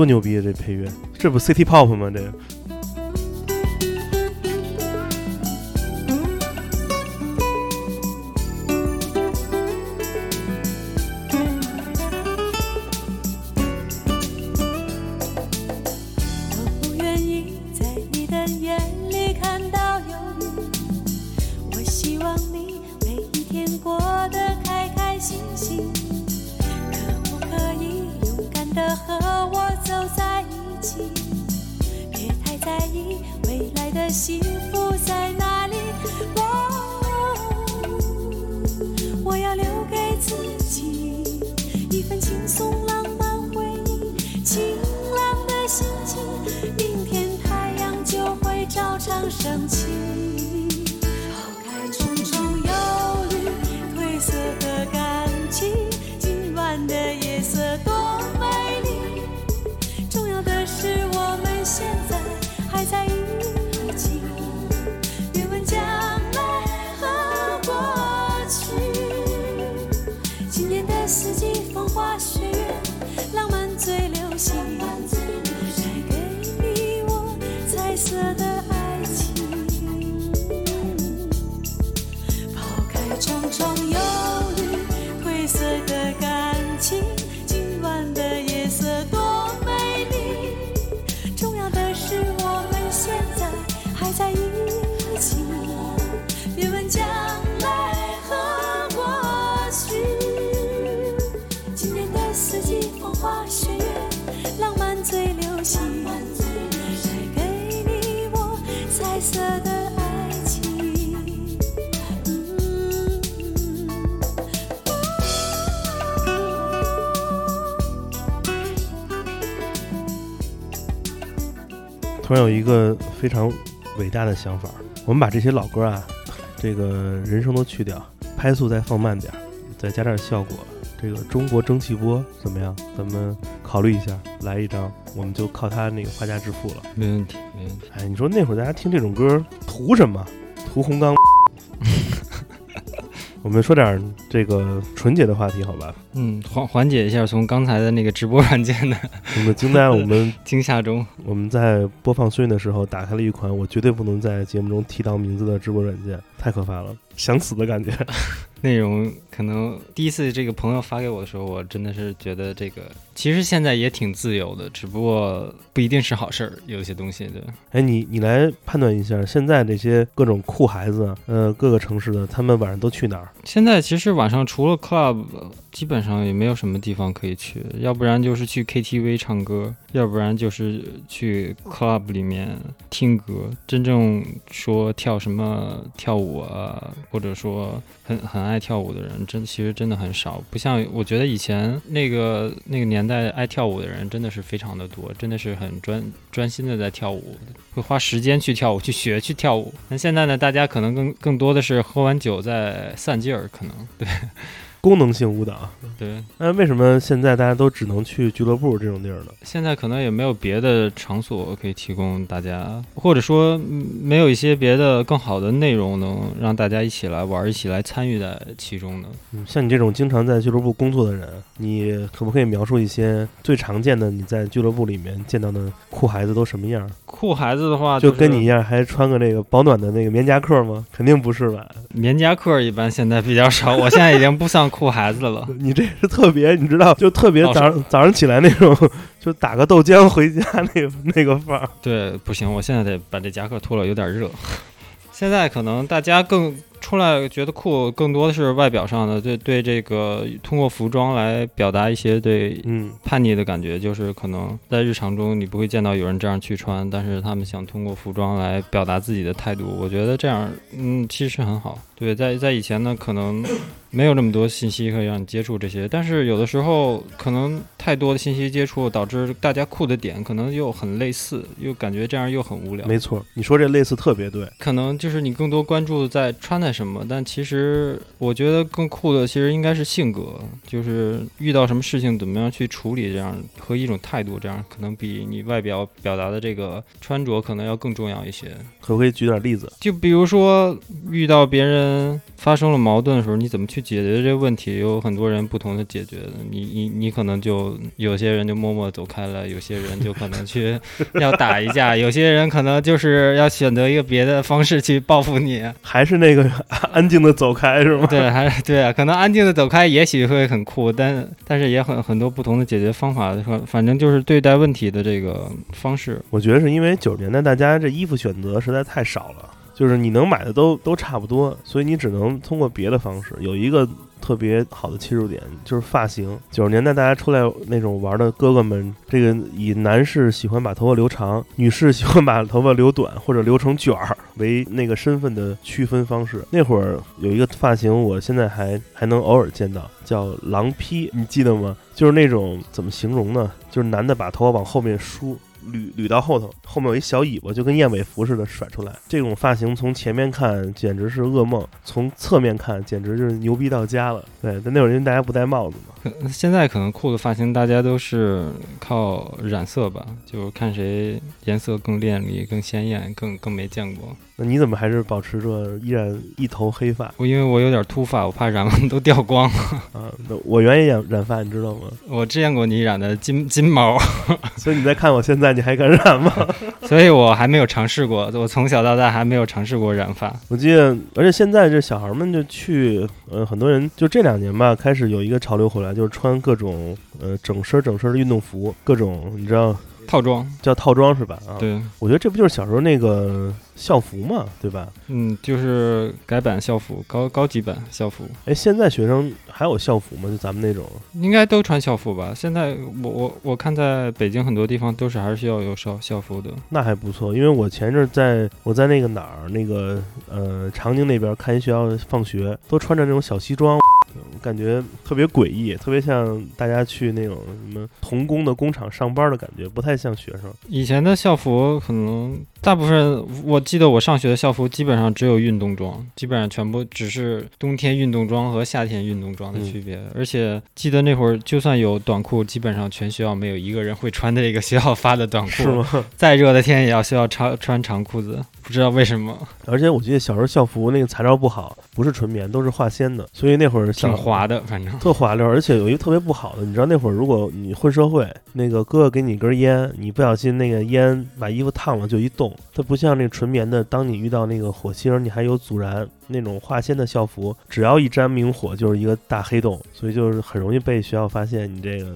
多牛逼啊！这配乐，这不 City Pop 吗？这个有一个非常伟大的想法，我们把这些老歌啊，这个人声都去掉，拍速再放慢点儿，再加点效果。这个中国蒸汽波怎么样？咱们考虑一下，来一张，我们就靠它那个发家致富了。没问题，没问题。哎，你说那会儿大家听这种歌图什么？图红刚。我们说点儿这个纯洁的话题，好吧？嗯，缓缓解一下从刚才的那个直播软件的我们惊呆了，我们 惊吓中。我们在播放孙悦的时候，打开了一款我绝对不能在节目中提到名字的直播软件，太可怕了，想死的感觉。内容可能第一次这个朋友发给我的时候，我真的是觉得这个其实现在也挺自由的，只不过不一定是好事儿，有一些东西对。哎，你你来判断一下，现在这些各种酷孩子，呃，各个城市的，他们晚上都去哪儿？现在其实晚上除了 club，基本上也没有什么地方可以去，要不然就是去 KTV 唱歌，要不然就是去 club 里面听歌。真正说跳什么跳舞啊，或者说很很爱跳舞的人，真其实真的很少。不像我觉得以前那个那个年代爱跳舞的人真的是非常的多，真的是很专专心的在跳舞，会花时间去跳舞，去学去跳舞。那现在呢，大家可能更更多的是喝完酒在散劲儿，可能对功能性舞蹈。对。那为什么现在大家都只能去俱乐部这种地儿呢？现在可能也没有别的场所可以提供大家，或者说嗯没有一些别的更好的内容能让大家一起来玩，一起来参与在其中呢。嗯，像你这种经常在俱乐部工作的人，你可不可以描述一些最常见的你在俱乐部里面见到的酷孩子都什么样？酷孩子的话、就是跟你一样，还穿个那个保暖的那个棉夹克吗？肯定不是吧？棉夹克一般现在比较少，我现在已经不算酷孩子了。你这是特别，你知道，就特别哦早上、早上起来那种，就打个豆浆回家那个那个范儿。对，不行，我现在得把这夹克脱了，有点热。现在可能大家更出来觉得酷，更多的是外表上的，对对这个通过服装来表达一些对嗯，叛逆的感觉，就是可能在日常中你不会见到有人这样去穿，但是他们想通过服装来表达自己的态度。我觉得这样，嗯，其实很好。对，在在以前呢，可能没有那么多信息可以让你接触这些，但是有的时候可能太多的信息接触，导致大家酷的点可能又很类似，又感觉这样又很无聊。没错，你说这类似特别对。可能就是你更多关注在穿戴什么，但其实我觉得更酷的其实应该是性格，就是遇到什么事情怎么样去处理，这样和一种态度，这样可能比你外表表达的这个穿着可能要更重要一些。可不可以举点例子？就比如说遇到别人发生了矛盾的时候，你怎么去解决这个问题？有很多人不同的解决的，你你你可能就有些人就默默走开了，有些人就可能去要打一架，有些人可能就是要选择一个别的方式去报复你。还是那个 安静的走开是吗？对，还是对啊，可能安静的走开，也许会很酷，但但是也很很多不同的解决方法，反反正就是对待问题的这个方式。我觉得是因为九十年代大家这衣服选择实在太少了，就是你能买的都都差不多，所以你只能通过别的方式。有一个特别好的切入点就是发型。九十年代大家出来那种玩的哥哥们，这个以男士喜欢把头发留长，女士喜欢把头发留短或者留成卷儿为那个身份的区分方式。那会儿有一个发型，我现在还还能偶尔见到，叫狼披，你记得吗？就是那种怎么形容呢？就是男的把头发往后面梳。捋捋到后头，后面有一小尾巴，就跟燕尾服似的甩出来。这种发型从前面看简直是噩梦，从侧面看简直就是牛逼到家了。对，但那会儿因为大家不戴帽子嘛，现在可能酷的发型，大家都是靠染色吧，就看谁颜色更艳丽、更鲜艳、更更没见过。那你怎么还是保持着依然一头黑发我因为我有点秃发，我怕染完 都掉光。啊？那我原也染染发，你知道吗？我见过你染的金金毛，所以你再看我现在，你还敢染吗？所以我还没有尝试过。我从小到大还没有尝试过染发。我记得，而且现在这小孩们就去，呃，很多人就这两年吧，开始有一个潮流回来，就是穿各种呃整身整身的运动服，各种你知道套装，叫套装是吧？啊，对，我觉得这不就是小时候那个校服嘛，对吧？嗯，就是改版校服，高高级版校服，哎，现在学生还有校服吗？就咱们那种？应该都穿校服吧？现在我我我看在北京很多地方都是还是需要有校校服的。那还不错，因为我前阵儿在我在那个哪儿，那个呃长宁那边看一学校放学，都穿着那种小西装，我感觉特别诡异，特别像大家去那种什么童工的工厂上班的感觉，不太像学生。以前的校服可能大部分，我记得我上学的校服基本上只有运动装，基本上全部只是冬天运动装和夏天运动装的区别。而且记得那会儿就算有短裤，基本上全学校没有一个人会穿这个学校发的短裤。是吗？再热的天也要需要穿穿长裤子，不知道为什么，而且我记得小时候校服那个材料不好，不是纯棉，都是化纤的，所以那会儿挺滑的，反正。特滑溜，而且有一个特别不好的，你知道那会儿如果你混社会，那个哥哥给你一根烟，你不小心那个烟把衣服烫了就一动，它不像那纯棉的，当你遇到那个火星，你还有阻燃。那种化纤的校服，只要一沾明火就是一个大黑洞，所以就是很容易被学校发现你这个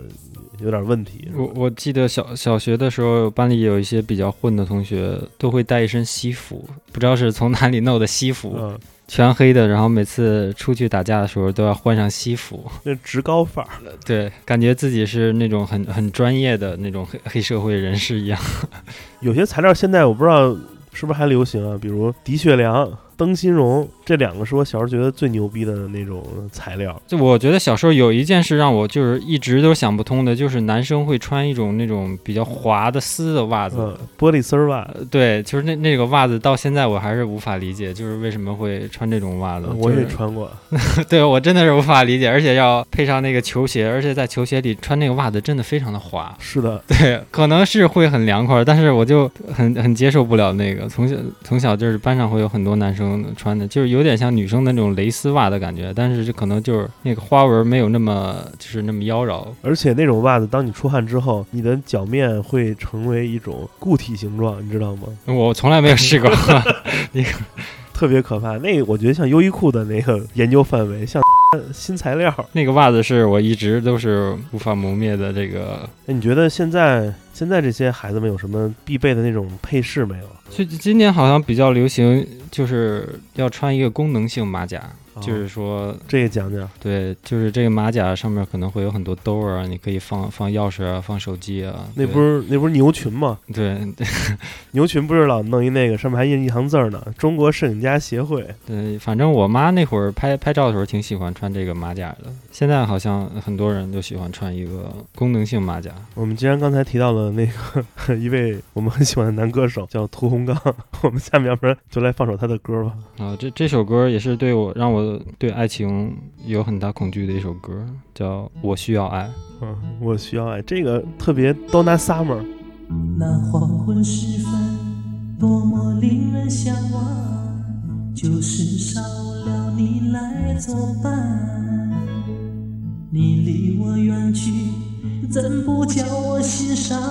有点问题。我我记得小小学的时候，班里有一些比较混的同学，都会带一身西服，不知道是从哪里弄的西服，嗯，全黑的，然后每次出去打架的时候都要换上西服，那职高范儿，对，感觉自己是那种很很专业的那种黑黑社会人士一样。有些材料现在我不知道是不是还流行啊，比如的确良、灯芯绒这两个是我小时候觉得最牛逼的那种材料。就我觉得小时候有一件事让我就是一直都想不通的，就是男生会穿一种那种比较滑的丝的袜子。嗯，玻璃丝儿袜，呃对，就是那那个袜子，到现在我还是无法理解，就是为什么会穿这种袜子。我也穿过。对我真的是无法理解，而且要配上那个球鞋，而且在球鞋里穿那个袜子真的非常的滑。是的，对，可能是会很凉快，但是我就很 很接受不了那个。从小从小就是班上会有很多男生穿的，就是有点像女生的那种蕾丝袜的感觉，但是这可能就是那个花纹没有那么就是那么妖娆。而且那种袜子，当你出汗之后，你的脚面会成为一种固体形状，你知道吗？我从来没有试过。那个特别可怕。那个我觉得像优衣库的那个研究范围，像新材料。那个袜子是我一直都是无法磨灭的这个。哎你觉得现在现在这些孩子们有什么必备的那种配饰没有？就今年好像比较流行，就是要穿一个功能性马甲，就是说这个讲讲。对，就是这个马甲上面可能会有很多兜儿啊，你可以放放钥匙啊，放手机啊。那不是那不是牛群吗？对对 牛群不是老弄一那个上面还印一行字儿呢，中国摄影家协会。对，反正我妈那会儿拍拍照的时候挺喜欢穿这个马甲的。现在好像很多人都喜欢穿一个功能性马甲。我们既然刚才提到了那个 一位我们很喜欢的男歌手叫屠洪刚，我们下面要不然就来放首他的歌吧。啊，这这首歌也是对我让我对爱情有很大恐惧的一首歌，叫《我需要爱》。嗯，我需要爱，这个特别 Donna Summer。那黄昏时分，多么令人向往，就是少了你来作伴。你离我远去，怎不叫我心伤，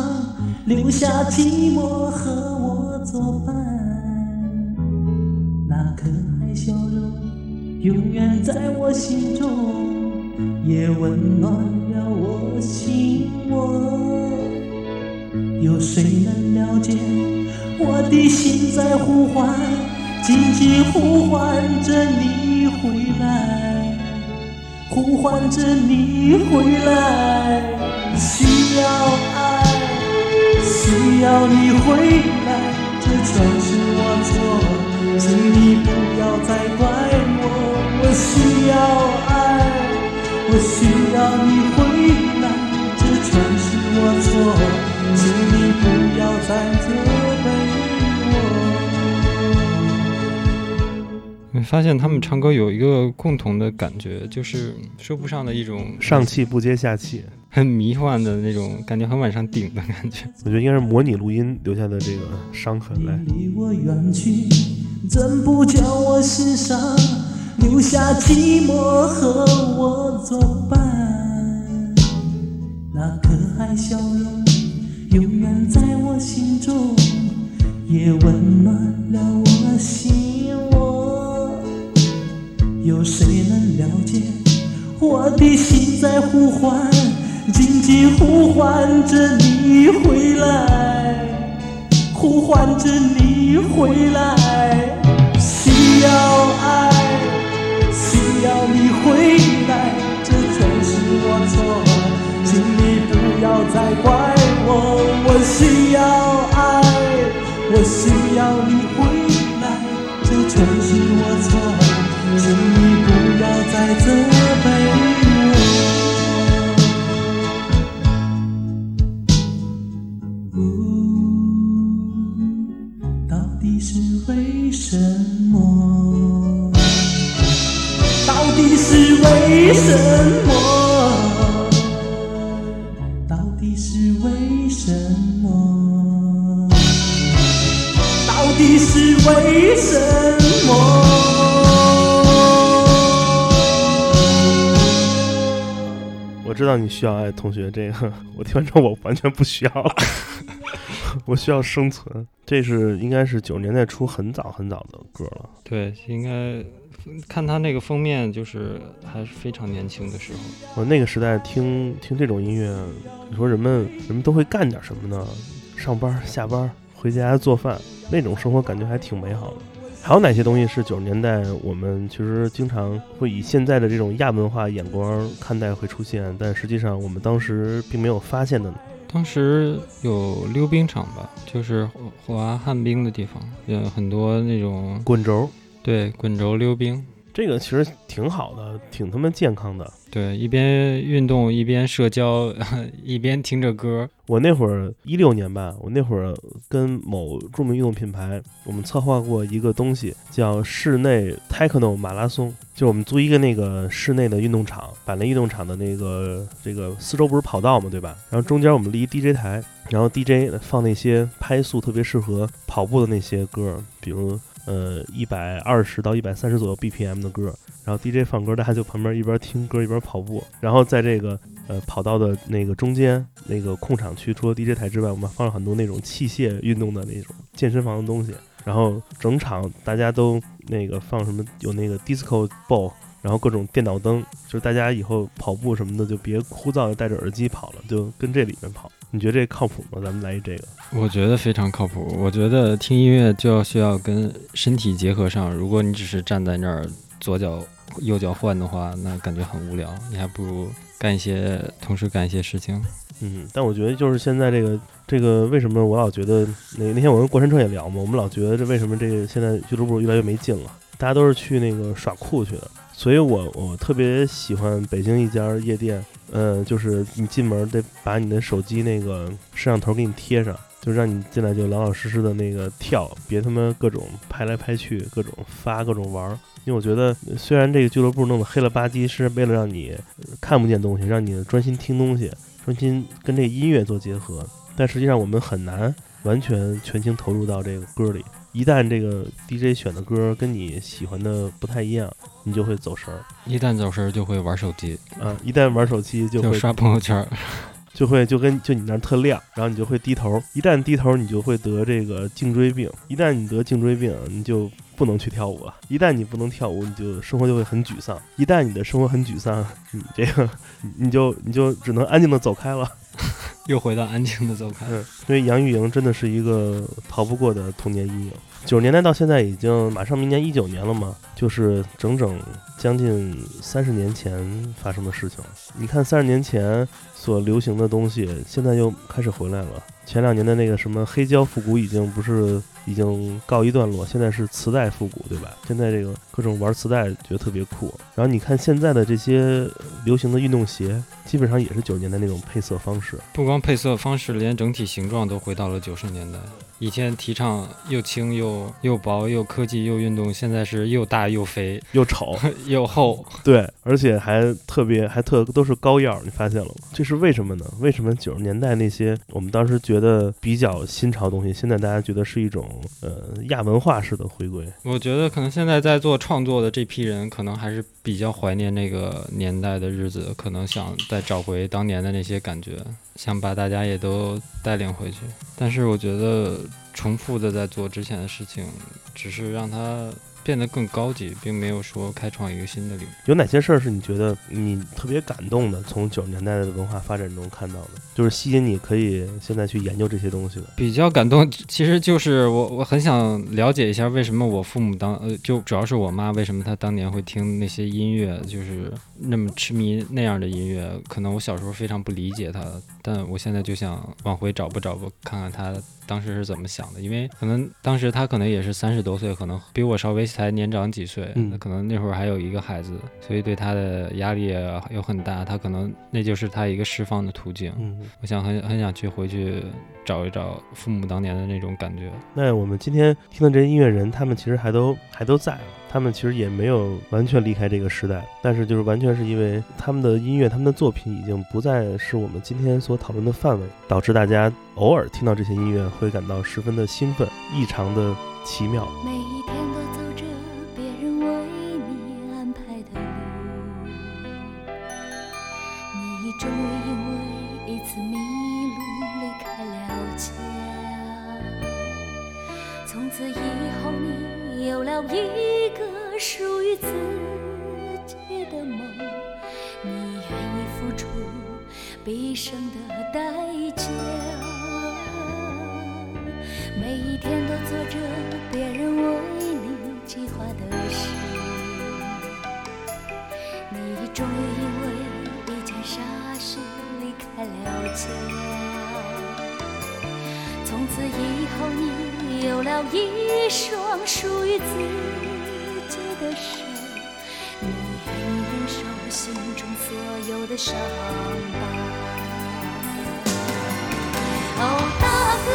留下寂寞和我作伴？那可爱笑容，永远在我心中，也温暖了我心窝。有谁能了解我的心在呼唤，紧紧呼唤着你回来，呼唤着你回来。需要爱，需要你回来，这全是我错，请你不要再怪。需要爱，我需要你回来，这全是我错。请你不要再责备我。你发现他们唱歌有一个共同的感觉，就是说不上的一种上气不接下气，很迷幻的那种感觉，很往上顶的感觉。我觉得应该是模拟录音留下的这个伤痕来。你离我远去，怎不叫我心伤，留下寂寞和我作伴？那可爱笑容，永远在我心中，也温暖了我心窝。有谁能了解我的心在呼唤，紧紧呼唤着你回来，呼唤着你回来。需要爱，要你回来，这全是我错，请你不要再怪我。我需要爱，我需要你回来，这全是我错，请你不要再走为什么？到底是为什么？到底是为什么？我知道你需要爱，同学，这个 我听完之后我完全不需要，我需要生存。这是应该是九十年代初很早很早的歌了。对，应该看他那个封面，就是还是非常年轻的时候。我那个时代听听这种音乐，你说人们人们都会干点什么呢？上班、下班、回家做饭，那种生活感觉还挺美好的。还有哪些东西是九十年代我们其实经常会以现在的这种亚文化眼光看待会出现，但实际上我们当时并没有发现的呢？当时有溜冰场吧，就是滑旱冰的地方，有很多那种滚轴，对滚轴溜冰，这个其实挺好的，挺他妈健康的。对，一边运动一边社交，一边听着歌。我那会儿一六年吧，我那会儿跟某著名运动品牌，我们策划过一个东西，叫室内 techno 马拉松，就是我们租一个那个室内的运动场，把那运动场的那个这个四周不是跑道嘛，对吧？然后中间我们立一 DJ 台，然后 DJ 放那些拍速特别适合跑步的那些歌，比如呃一百二十到一百三十左右 BPM 的歌。然后 DJ 放歌，大家就旁边一边听歌一边跑步。然后在这个呃跑道的那个中间那个控场区，除了 DJ 台之外，我们放了很多那种器械运动的那种健身房的东西。然后整场大家都那个放什么有那个 disco ball，然后各种电脑灯，就是大家以后跑步什么的就别枯燥的戴着耳机跑了，就跟这里面跑。你觉得这靠谱吗？咱们来一这个。我觉得非常靠谱。我觉得听音乐就要需要跟身体结合上。如果你只是站在那儿左脚。右脚换的话，那感觉很无聊。你还不如干一些，同时干一些事情。嗯，但我觉得就是现在这个这个，为什么我老觉得那那天我跟过山车也聊嘛，我们老觉得这为什么这个现在俱乐部越来越没劲了？大家都是去那个耍酷去的。所以我我特别喜欢北京一家夜店，呃，就是你进门得把你的手机那个摄像头给你贴上。就让你进来就老老实实的那个跳，别他妈各种拍来拍去，各种发，各种玩。因为我觉得，虽然这个俱乐部弄得黑了吧唧，是为了让你看不见东西，让你专心听东西，专心跟这音乐做结合。但实际上，我们很难完全全情投入到这个歌里。一旦这个 DJ 选的歌跟你喜欢的不太一样，你就会走神儿。一旦走神儿，就会玩手机。啊，一旦玩手机，就会刷朋友圈。就会就跟就你那儿特亮，然后你就会低头，一旦低头，你就会得这个颈椎病。一旦你得颈椎病，你就不能去跳舞了。一旦你不能跳舞，你就生活就会很沮丧。一旦你的生活很沮丧，你这个你就你就只能安静的走开了。又回到安静的走开。嗯，因为杨钰莹真的是一个逃不过的童年阴影。九十年代到现在已经马上明年一九年了嘛，就是整整将近三十年前发生的事情。你看三十年前所流行的东西，现在又开始回来了。前两年的那个什么黑胶复古已经不是已经告一段落，现在是磁带复古，对吧？现在这个各种玩磁带觉得特别酷。然后你看现在的这些流行的运动鞋，基本上也是九十年代那种配色方式。不光配色方式，连整体形状都回到了九十年代。以前提倡又轻又又薄又科技又运动，现在是又大又肥又丑 又厚，对，而且还特别还特都是高腰，你发现了吗？这是为什么呢？为什么九十年代那些我们当时觉得比较新潮的东西，现在大家觉得是一种呃亚文化式的回归？我觉得可能现在在做创作的这批人，可能还是比较怀念那个年代的日子，可能想再找回当年的那些感觉。想把大家也都带领回去，但是我觉得重复的在做之前的事情，只是让他。变得更高级，并没有说开创一个新的领域。有哪些事儿是你觉得你特别感动的？从九十年代的文化发展中看到的，就是吸引你可以现在去研究这些东西的。比较感动，其实就是我我很想了解一下，为什么我父母当呃，就主要是我妈，为什么她当年会听那些音乐，就是那么痴迷那样的音乐？可能我小时候非常不理解他，但我现在就想往回找不找不看看他。当时是怎么想的？因为可能当时他可能也是三十多岁，可能比我稍微才年长几岁。那可能那会儿还有一个孩子，所以对他的压力也有很大。他可能那就是他一个释放的途径。嗯，我想很很想去回去找一找父母当年的那种感觉。那我们今天听的这些音乐人，他们其实还都还都在。他们其实也没有完全离开这个时代，但是就是完全是因为他们的音乐、他们的作品已经不再是我们今天所讨论的范围，导致大家偶尔听到这些音乐会感到十分的兴奋，异常的奇妙。每一天都走着别人为你安排的路，你终有了一个属于自己的梦，你愿意付出毕生的代价，每一天都做着别人为你计划的事，你终于因为一件傻事离开了家。从此以，有了一双属于自己的手，你愿意忍受心中所有的伤疤。哦，大哥，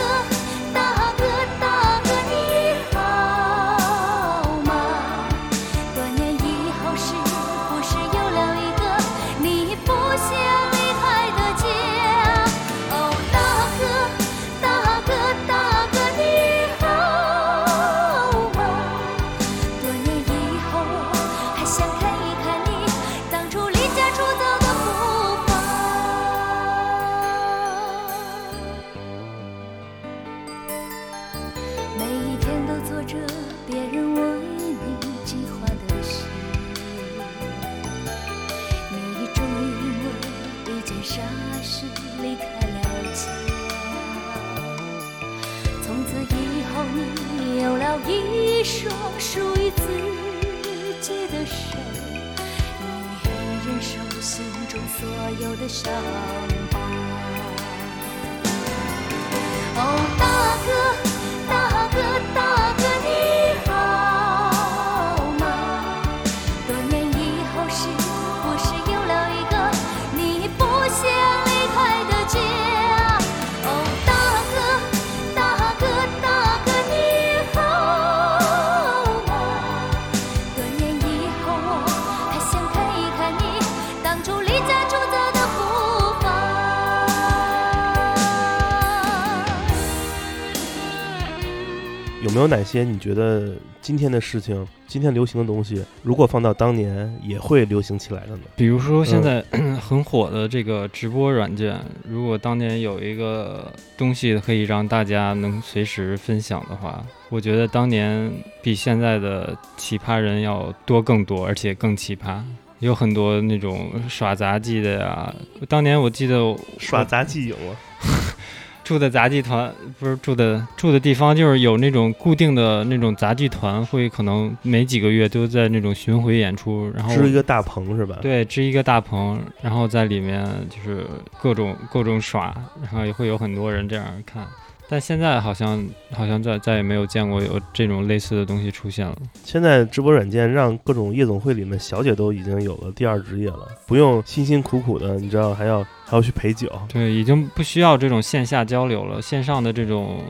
些你觉得今天的事情，今天流行的东西，如果放到当年也会流行起来的呢？比如说现在嗯 很火的这个直播软件，如果当年有一个东西可以让大家能随时分享的话，我觉得当年比现在的奇葩人要多更多，而且更奇葩。有很多那种耍杂技的呀，当年我记得耍杂技有啊，住的杂技团不是住的住的地方，就是有那种固定的那种杂技团，会可能每几个月都在那种巡回演出，然后支一个大棚是吧？，对，支一个大棚，然后在里面就是各种各种耍，然后也会有很多人这样看。但现在好像好像再再也没有见过有这种类似的东西出现了。现在直播软件让各种夜总会里面小姐都已经有了第二职业了，不用辛辛苦苦的，你知道还要还要去陪酒。对，已经不需要这种线下交流了，线上的这种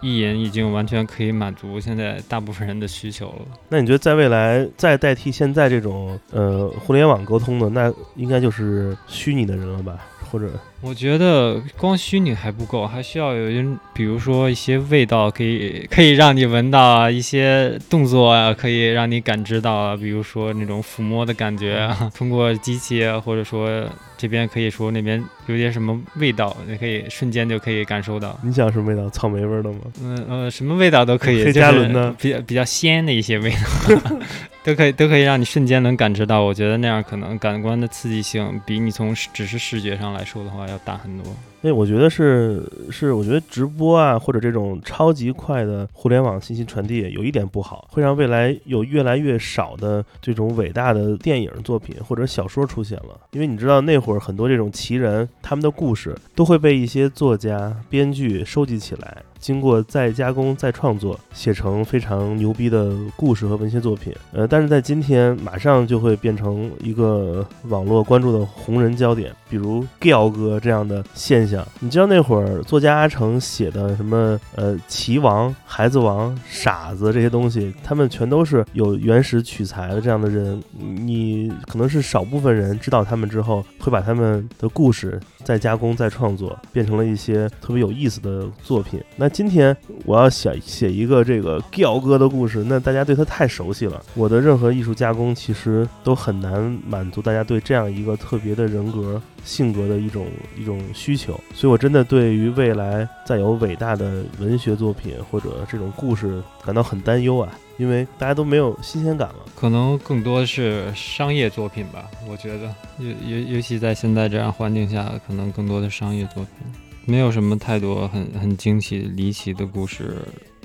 意淫已经完全可以满足现在大部分人的需求了。那你觉得在未来再代替现在这种呃互联网沟通的，那应该就是虚拟的人了吧？或者我觉得光虚拟还不够，还需要有人，比如说一些味道可以可以让你闻到啊，一些动作啊可以让你感知到啊，比如说那种抚摸的感觉啊，通过机器啊，或者说这边可以说那边有点什么味道，你可以瞬间就可以感受到。你想什么味道？草莓味儿的吗？嗯呃，什么味道都可以，黑加仑呢比较比较鲜的一些味道，都可以都可以让你瞬间能感知到。我觉得那样可能感官的刺激性比你从只是视觉上来说的话要大很多。哎，我觉得是是，我觉得直播啊，或者这种超级快的互联网信息传递，有一点不好，会让未来有越来越少的这种伟大的电影作品或者小说出现了。因为你知道那会儿很多这种奇人，他们的故事都会被一些作家、编剧收集起来，经过再加工、再创作，写成非常牛逼的故事和文学作品。呃，但是在今天，马上就会变成一个网络关注的红人焦点，比如 Giao 哥这样的现象。你知道那会儿作家阿成写的什么呃棋王、孩子王、傻子这些东西，他们全都是有原始取材的这样的人。你可能是少部分人知道他们之后，会把他们的故事再加工、再创作，变成了一些特别有意思的作品。那今天我要写写一个这个 Giao 哥的故事，那大家对他太熟悉了。我的任何艺术加工其实都很难满足大家对这样一个特别的人格、性格的一种一种需求。所以我真的对于未来再有伟大的文学作品或者这种故事感到很担忧啊。因为大家都没有新鲜感了。可能更多是商业作品吧，我觉得，尤尤尤其在现在这样环境下，可能更多的商业作品，没有什么太多很很惊奇、离奇的故事，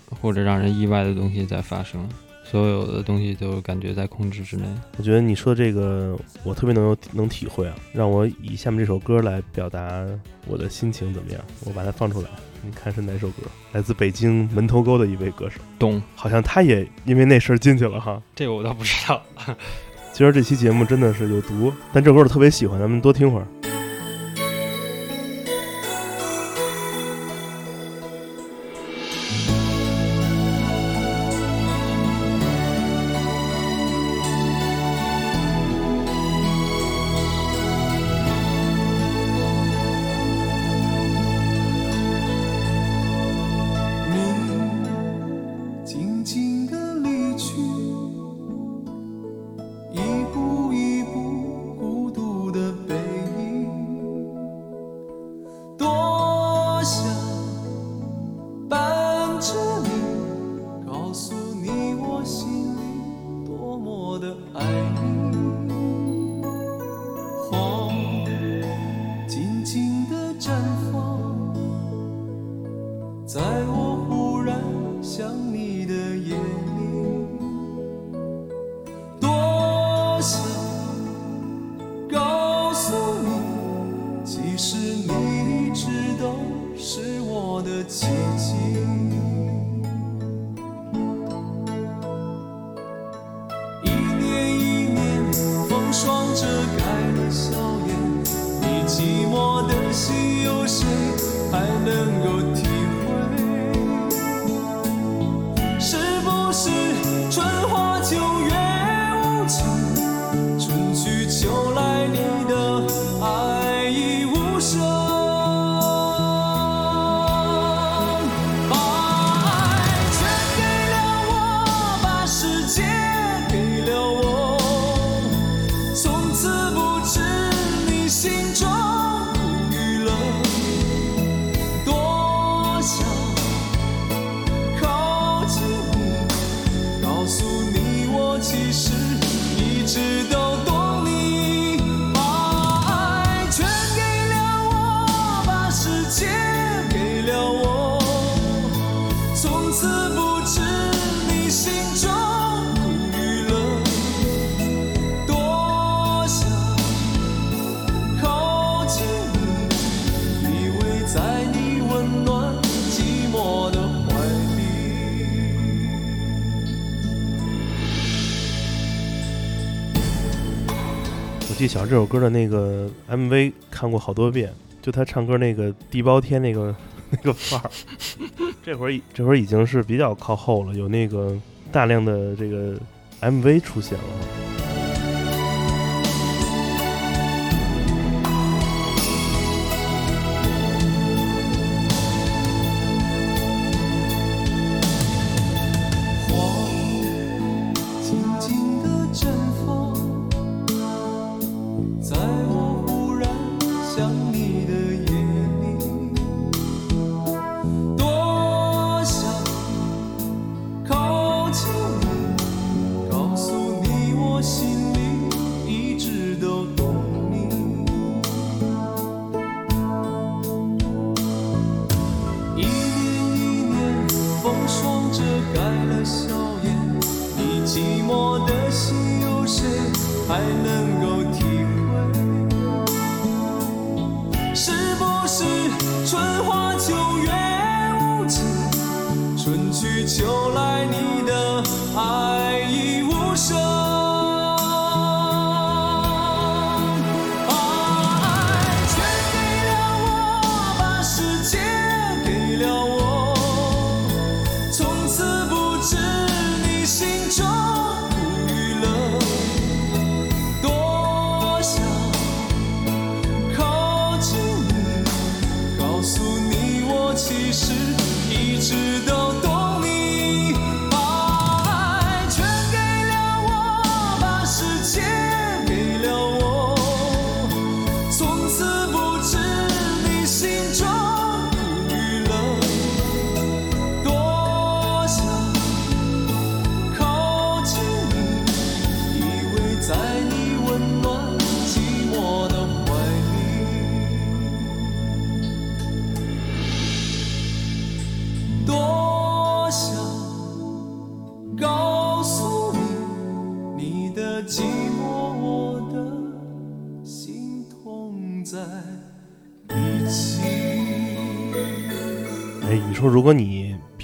或者让人意外的东西在发生，所有的东西都感觉在控制之内。我觉得你说的这个，我特别能有能体会啊。让我以下面这首歌来表达我的心情，怎么样？我把它放出来，你看是哪首歌？来自北京门头沟的一位歌手，懂，好像他也因为那事儿进去了哈。这个我倒不知道。今儿这期节目真的是有毒，但这歌我特别喜欢，咱们多听会儿。告诉你我其实记小这首歌的那个 MV 看过好多遍，就他唱歌那个地包天那个 那个范儿。这会儿这会儿已经是比较靠后了，有那个大量的这个 MV 出现了。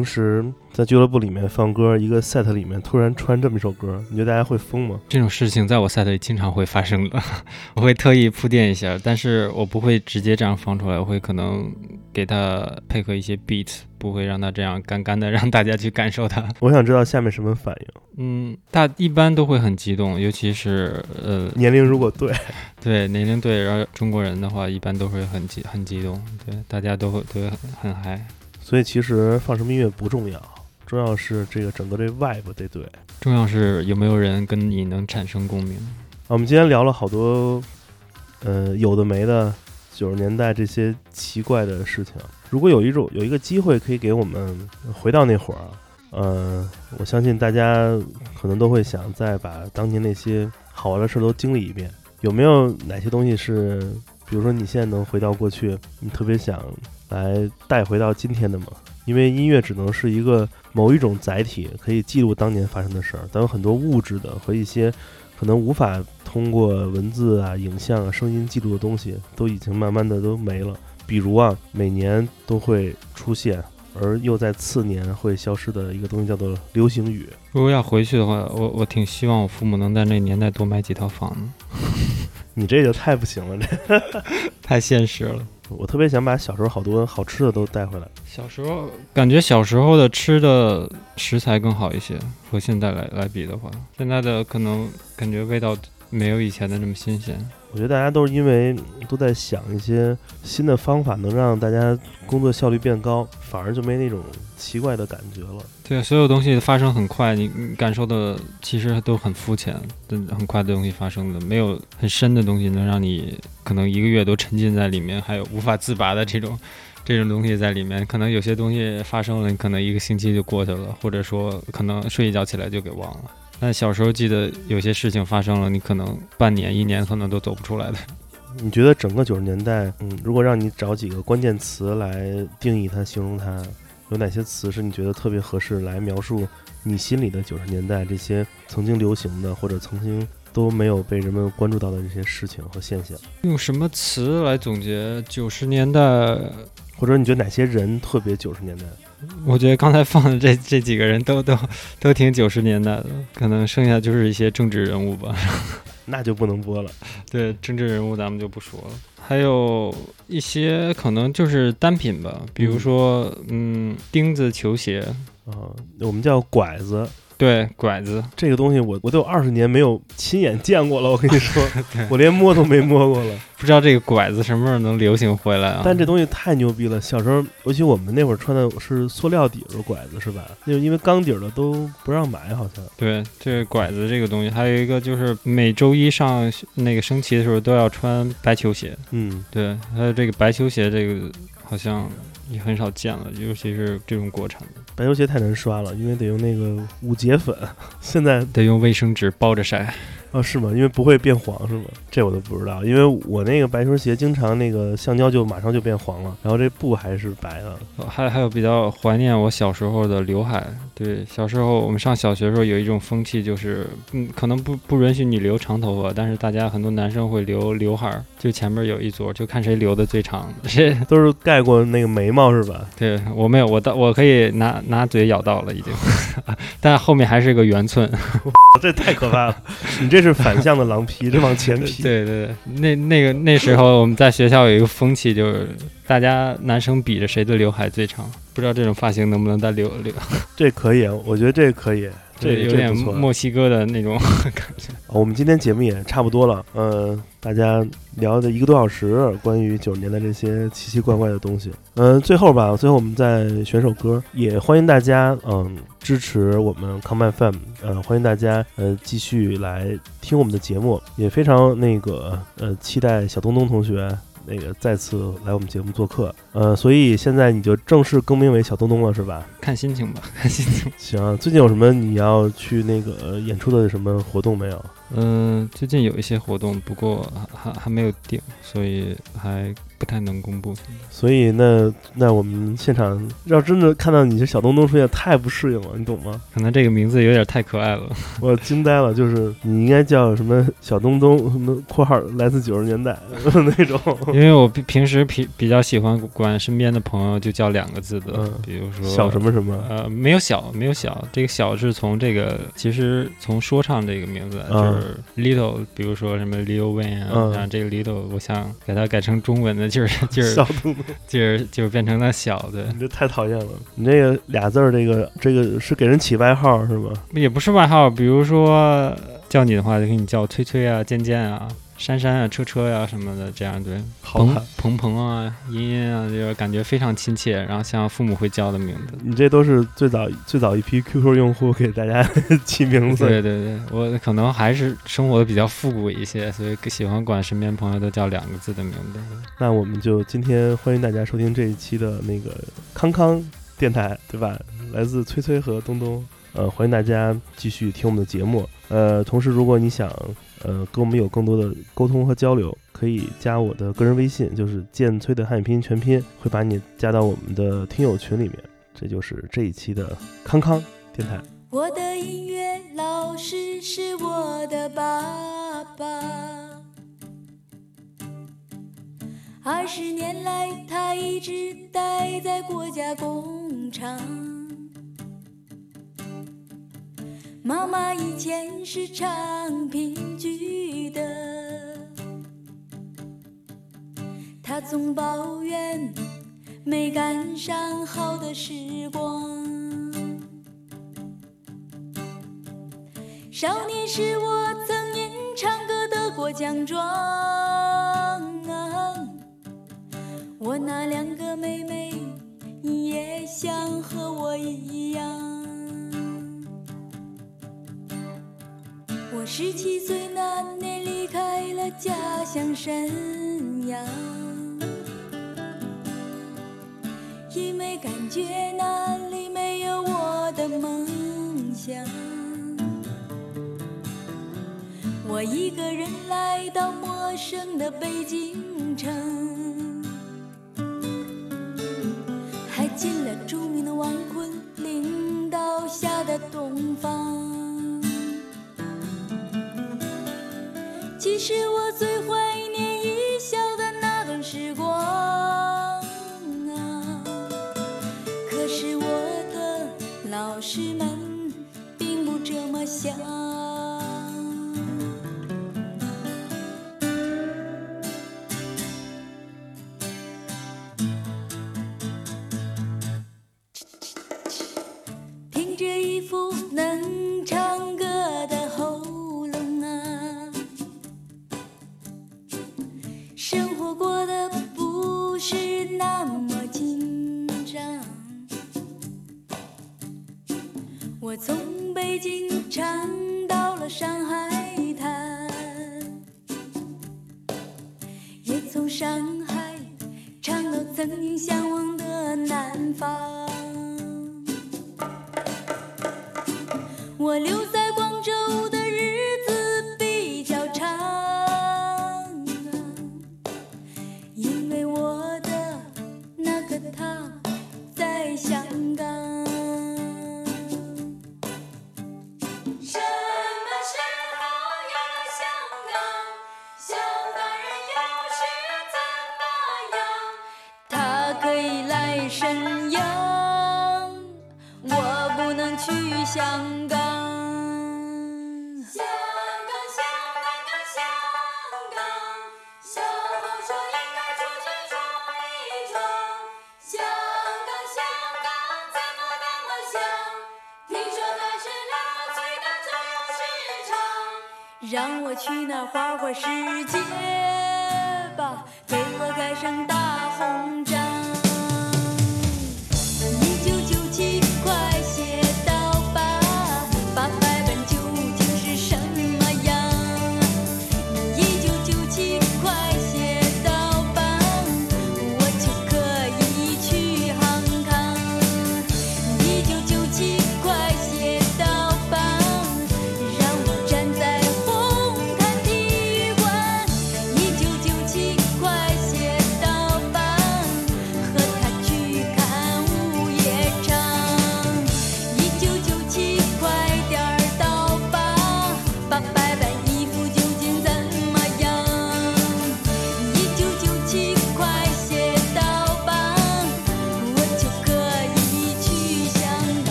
平时在俱乐部里面放歌，一个 set 里面突然穿这么一首歌，你觉得大家会疯吗？这种事情在我 set 里经常会发生的，我会特意铺垫一下，但是我不会直接这样放出来，我会可能给它配合一些 beat，不会让它这样干干的让大家去感受它。我想知道下面什么反应。嗯，大一般都会很激动，尤其是呃 年龄如果对，对年龄对，然后中国人的话一般都会很激很激动，对大家都会都会很很嗨。所以其实放什么音乐不重要，重要是这个整个这 vibe 得对。重要是有没有人跟你能产生共鸣。啊，我们今天聊了好多，呃，有的没的，九十年代这些奇怪的事情。如果有一种有一个机会可以给我们回到那会儿，呃，我相信大家可能都会想再把当年那些好玩的事都经历一遍。有没有哪些东西是，比如说你现在能回到过去，你特别想来带回到今天的嘛？因为音乐只能是一个某一种载体，可以记录当年发生的事儿，但有很多物质的和一些可能无法通过文字啊、影像啊、声音记录的东西，都已经慢慢的都没了。比如啊，每年都会出现，而又在次年会消失的一个东西，叫做流行语。如果要回去的话，我我挺希望我父母能在那个年代多买几套房子。你这就太不行了，这 太现实了。我特别想把小时候好多好吃的都带回来。小时候感觉小时候的吃的食材更好一些，和现在来来比的话，现在的可能感觉味道没有以前的那么新鲜。我觉得大家都是因为都在想一些新的方法，能让大家工作效率变高，反而就没那种奇怪的感觉了。对，所有东西发生很快，你你感受的其实都很肤浅，很快的东西发生的，没有很深的东西能让你可能一个月都沉浸在里面，还有无法自拔的这种这种东西在里面。可能有些东西发生了，你可能一个星期就过去了，或者说可能睡一觉起来就给忘了。但小时候记得有些事情发生了，你可能半年、一年可能都走不出来的。你觉得整个九十年代，嗯，如果让你找几个关键词来定义它、形容它，有哪些词是你觉得特别合适来描述你心里的九十年代这些曾经流行的或者曾经都没有被人们关注到的这些事情和现象？用什么词来总结九十年代？或者你觉得哪些人特别九十年代？我觉得刚才放的这 这几个人都都都挺九十年代的，可能剩下就是一些政治人物吧。那就不能播了。对，政治人物咱们就不说了。还有一些可能就是单品吧，比如说，嗯，钉子球鞋啊，我们叫拐子。对，拐子这个东西我，我都有二十年没有亲眼见过了。我跟你说，我连摸都没摸过了，不知道这个拐子什么时候能流行回来啊？但这东西太牛逼了。小时候，尤其我们那会儿穿的是塑料底的拐子，是吧？就因为钢底儿的都不让买，好像。对，这个拐子这个东西，还有一个就是每周一上那个升旗的时候都要穿白球鞋。嗯，对，还有这个白球鞋，这个好像。也很少见了，尤其是这种国产的白球鞋太难刷了，因为得用那个五洁粉，现在得用卫生纸包着晒。哦，是吗？因为不会变黄是吗？这我都不知道，因为我那个白球鞋经常那个橡胶就马上就变黄了，然后这布还是白的。还还有比较怀念我小时候的刘海。对，小时候我们上小学的时候有一种风气，就是嗯，可能不不允许你留长头发，但是大家很多男生会留刘海，就前面有一撮，就看谁留的最长。这 都是盖过那个眉毛是吧？对我没有，我到我可以拿拿嘴咬到了已经，但后面还是个圆寸。这太可怕了！你这是反向的狼皮，这往前劈。对对对，那那个那时候我们在学校有一个风气，就是大家男生比着谁的刘海最长。不知道这种发型能不能再留留？这可以，我觉得这可以，这有点墨西哥的那种 感觉。我们今天节目也差不多了，呃，大家聊的一个多小时关于九十年代这些奇奇怪怪的东西。嗯，最后吧，最后我们再选首歌，也欢迎大家嗯支持我们 Come FM，呃，欢迎大家呃继续来听我们的节目，也非常那个呃期待小东东同学。那个再次来我们节目做客，呃，所以现在你就正式更名为小东东了，是吧？看心情吧，看心情。行，最近有什么你要去那个演出的什么活动没有？嗯，最近有一些活动，不过还还没有定，所以还不太。能公布。所以那那我们现场要真的看到你是小东东出现，太不适应了，你懂吗？可能这个名字有点太可爱了。我惊呆了，就是你应该叫什么小东东什么（括号来自九十年代） 那种。因为我平平时比比较喜欢管身边的朋友就叫两个字的，嗯比如说小什么什么，呃，没有小，没有小，这个小是从这个其实从说唱这个名字，嗯就是 little，比如说什么 Lil Wayne 啊，嗯像这个 little，我想给它改成中文的，就是 就是小动物，就是就是变成了小的，你这太讨厌了。你这个俩字儿，这个这个是给人起外号是吗？也不是外号，比如说叫你的话，就给你叫崔崔啊、健健啊、珊珊啊、车车呀、什么的，这样对。鹏好，鹏鹏啊、茵茵啊，就是感觉非常亲切，然后像父母会叫的名字。你这都是最早最早一批 QQ 用户给大家 起名字。对对对，我可能还是生活的比较复古一些，所以喜欢管身边朋友都叫两个字的名字。那我们就今天欢迎大家收听这一期的那个康康电台，对吧？来自崔崔和东东，呃，欢迎大家继续听我们的节目。呃，同时如果你想呃跟我们有更多的沟通和交流，可以加我的个人微信，就是剑崔的汉语拼音全拼，会把你加到我们的听友群里面。这就是这一期的康康电台。我的音乐老师是我的爸爸，二十年来他一直待在国家工厂。妈妈以前是唱评剧的，她总抱怨没赶上好的时光。少年时我曾因唱歌得过奖状啊，我那两个妹妹也想和我一样。十七岁那年离开了家乡沈阳，因为感觉那里没有我的梦想。我一个人来到陌生的北京城，还进了著名的王昆领导下的东方。其实我最坏上海滩，也从上海唱到曾经向往的南方。让我去那花花世界吧，给我盖上大红毡。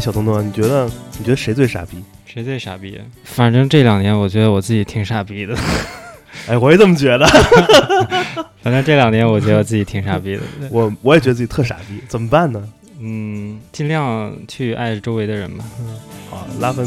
哎，小东东啊，你觉得你觉得谁最傻逼？谁最傻逼？反正这两年我觉得我自己挺傻逼的。哎，我也这么觉得。反正这两年我觉得我自己挺傻逼的。我我也觉得自己特傻逼，怎么办呢？嗯，尽量去爱周围的人吧。好，拉分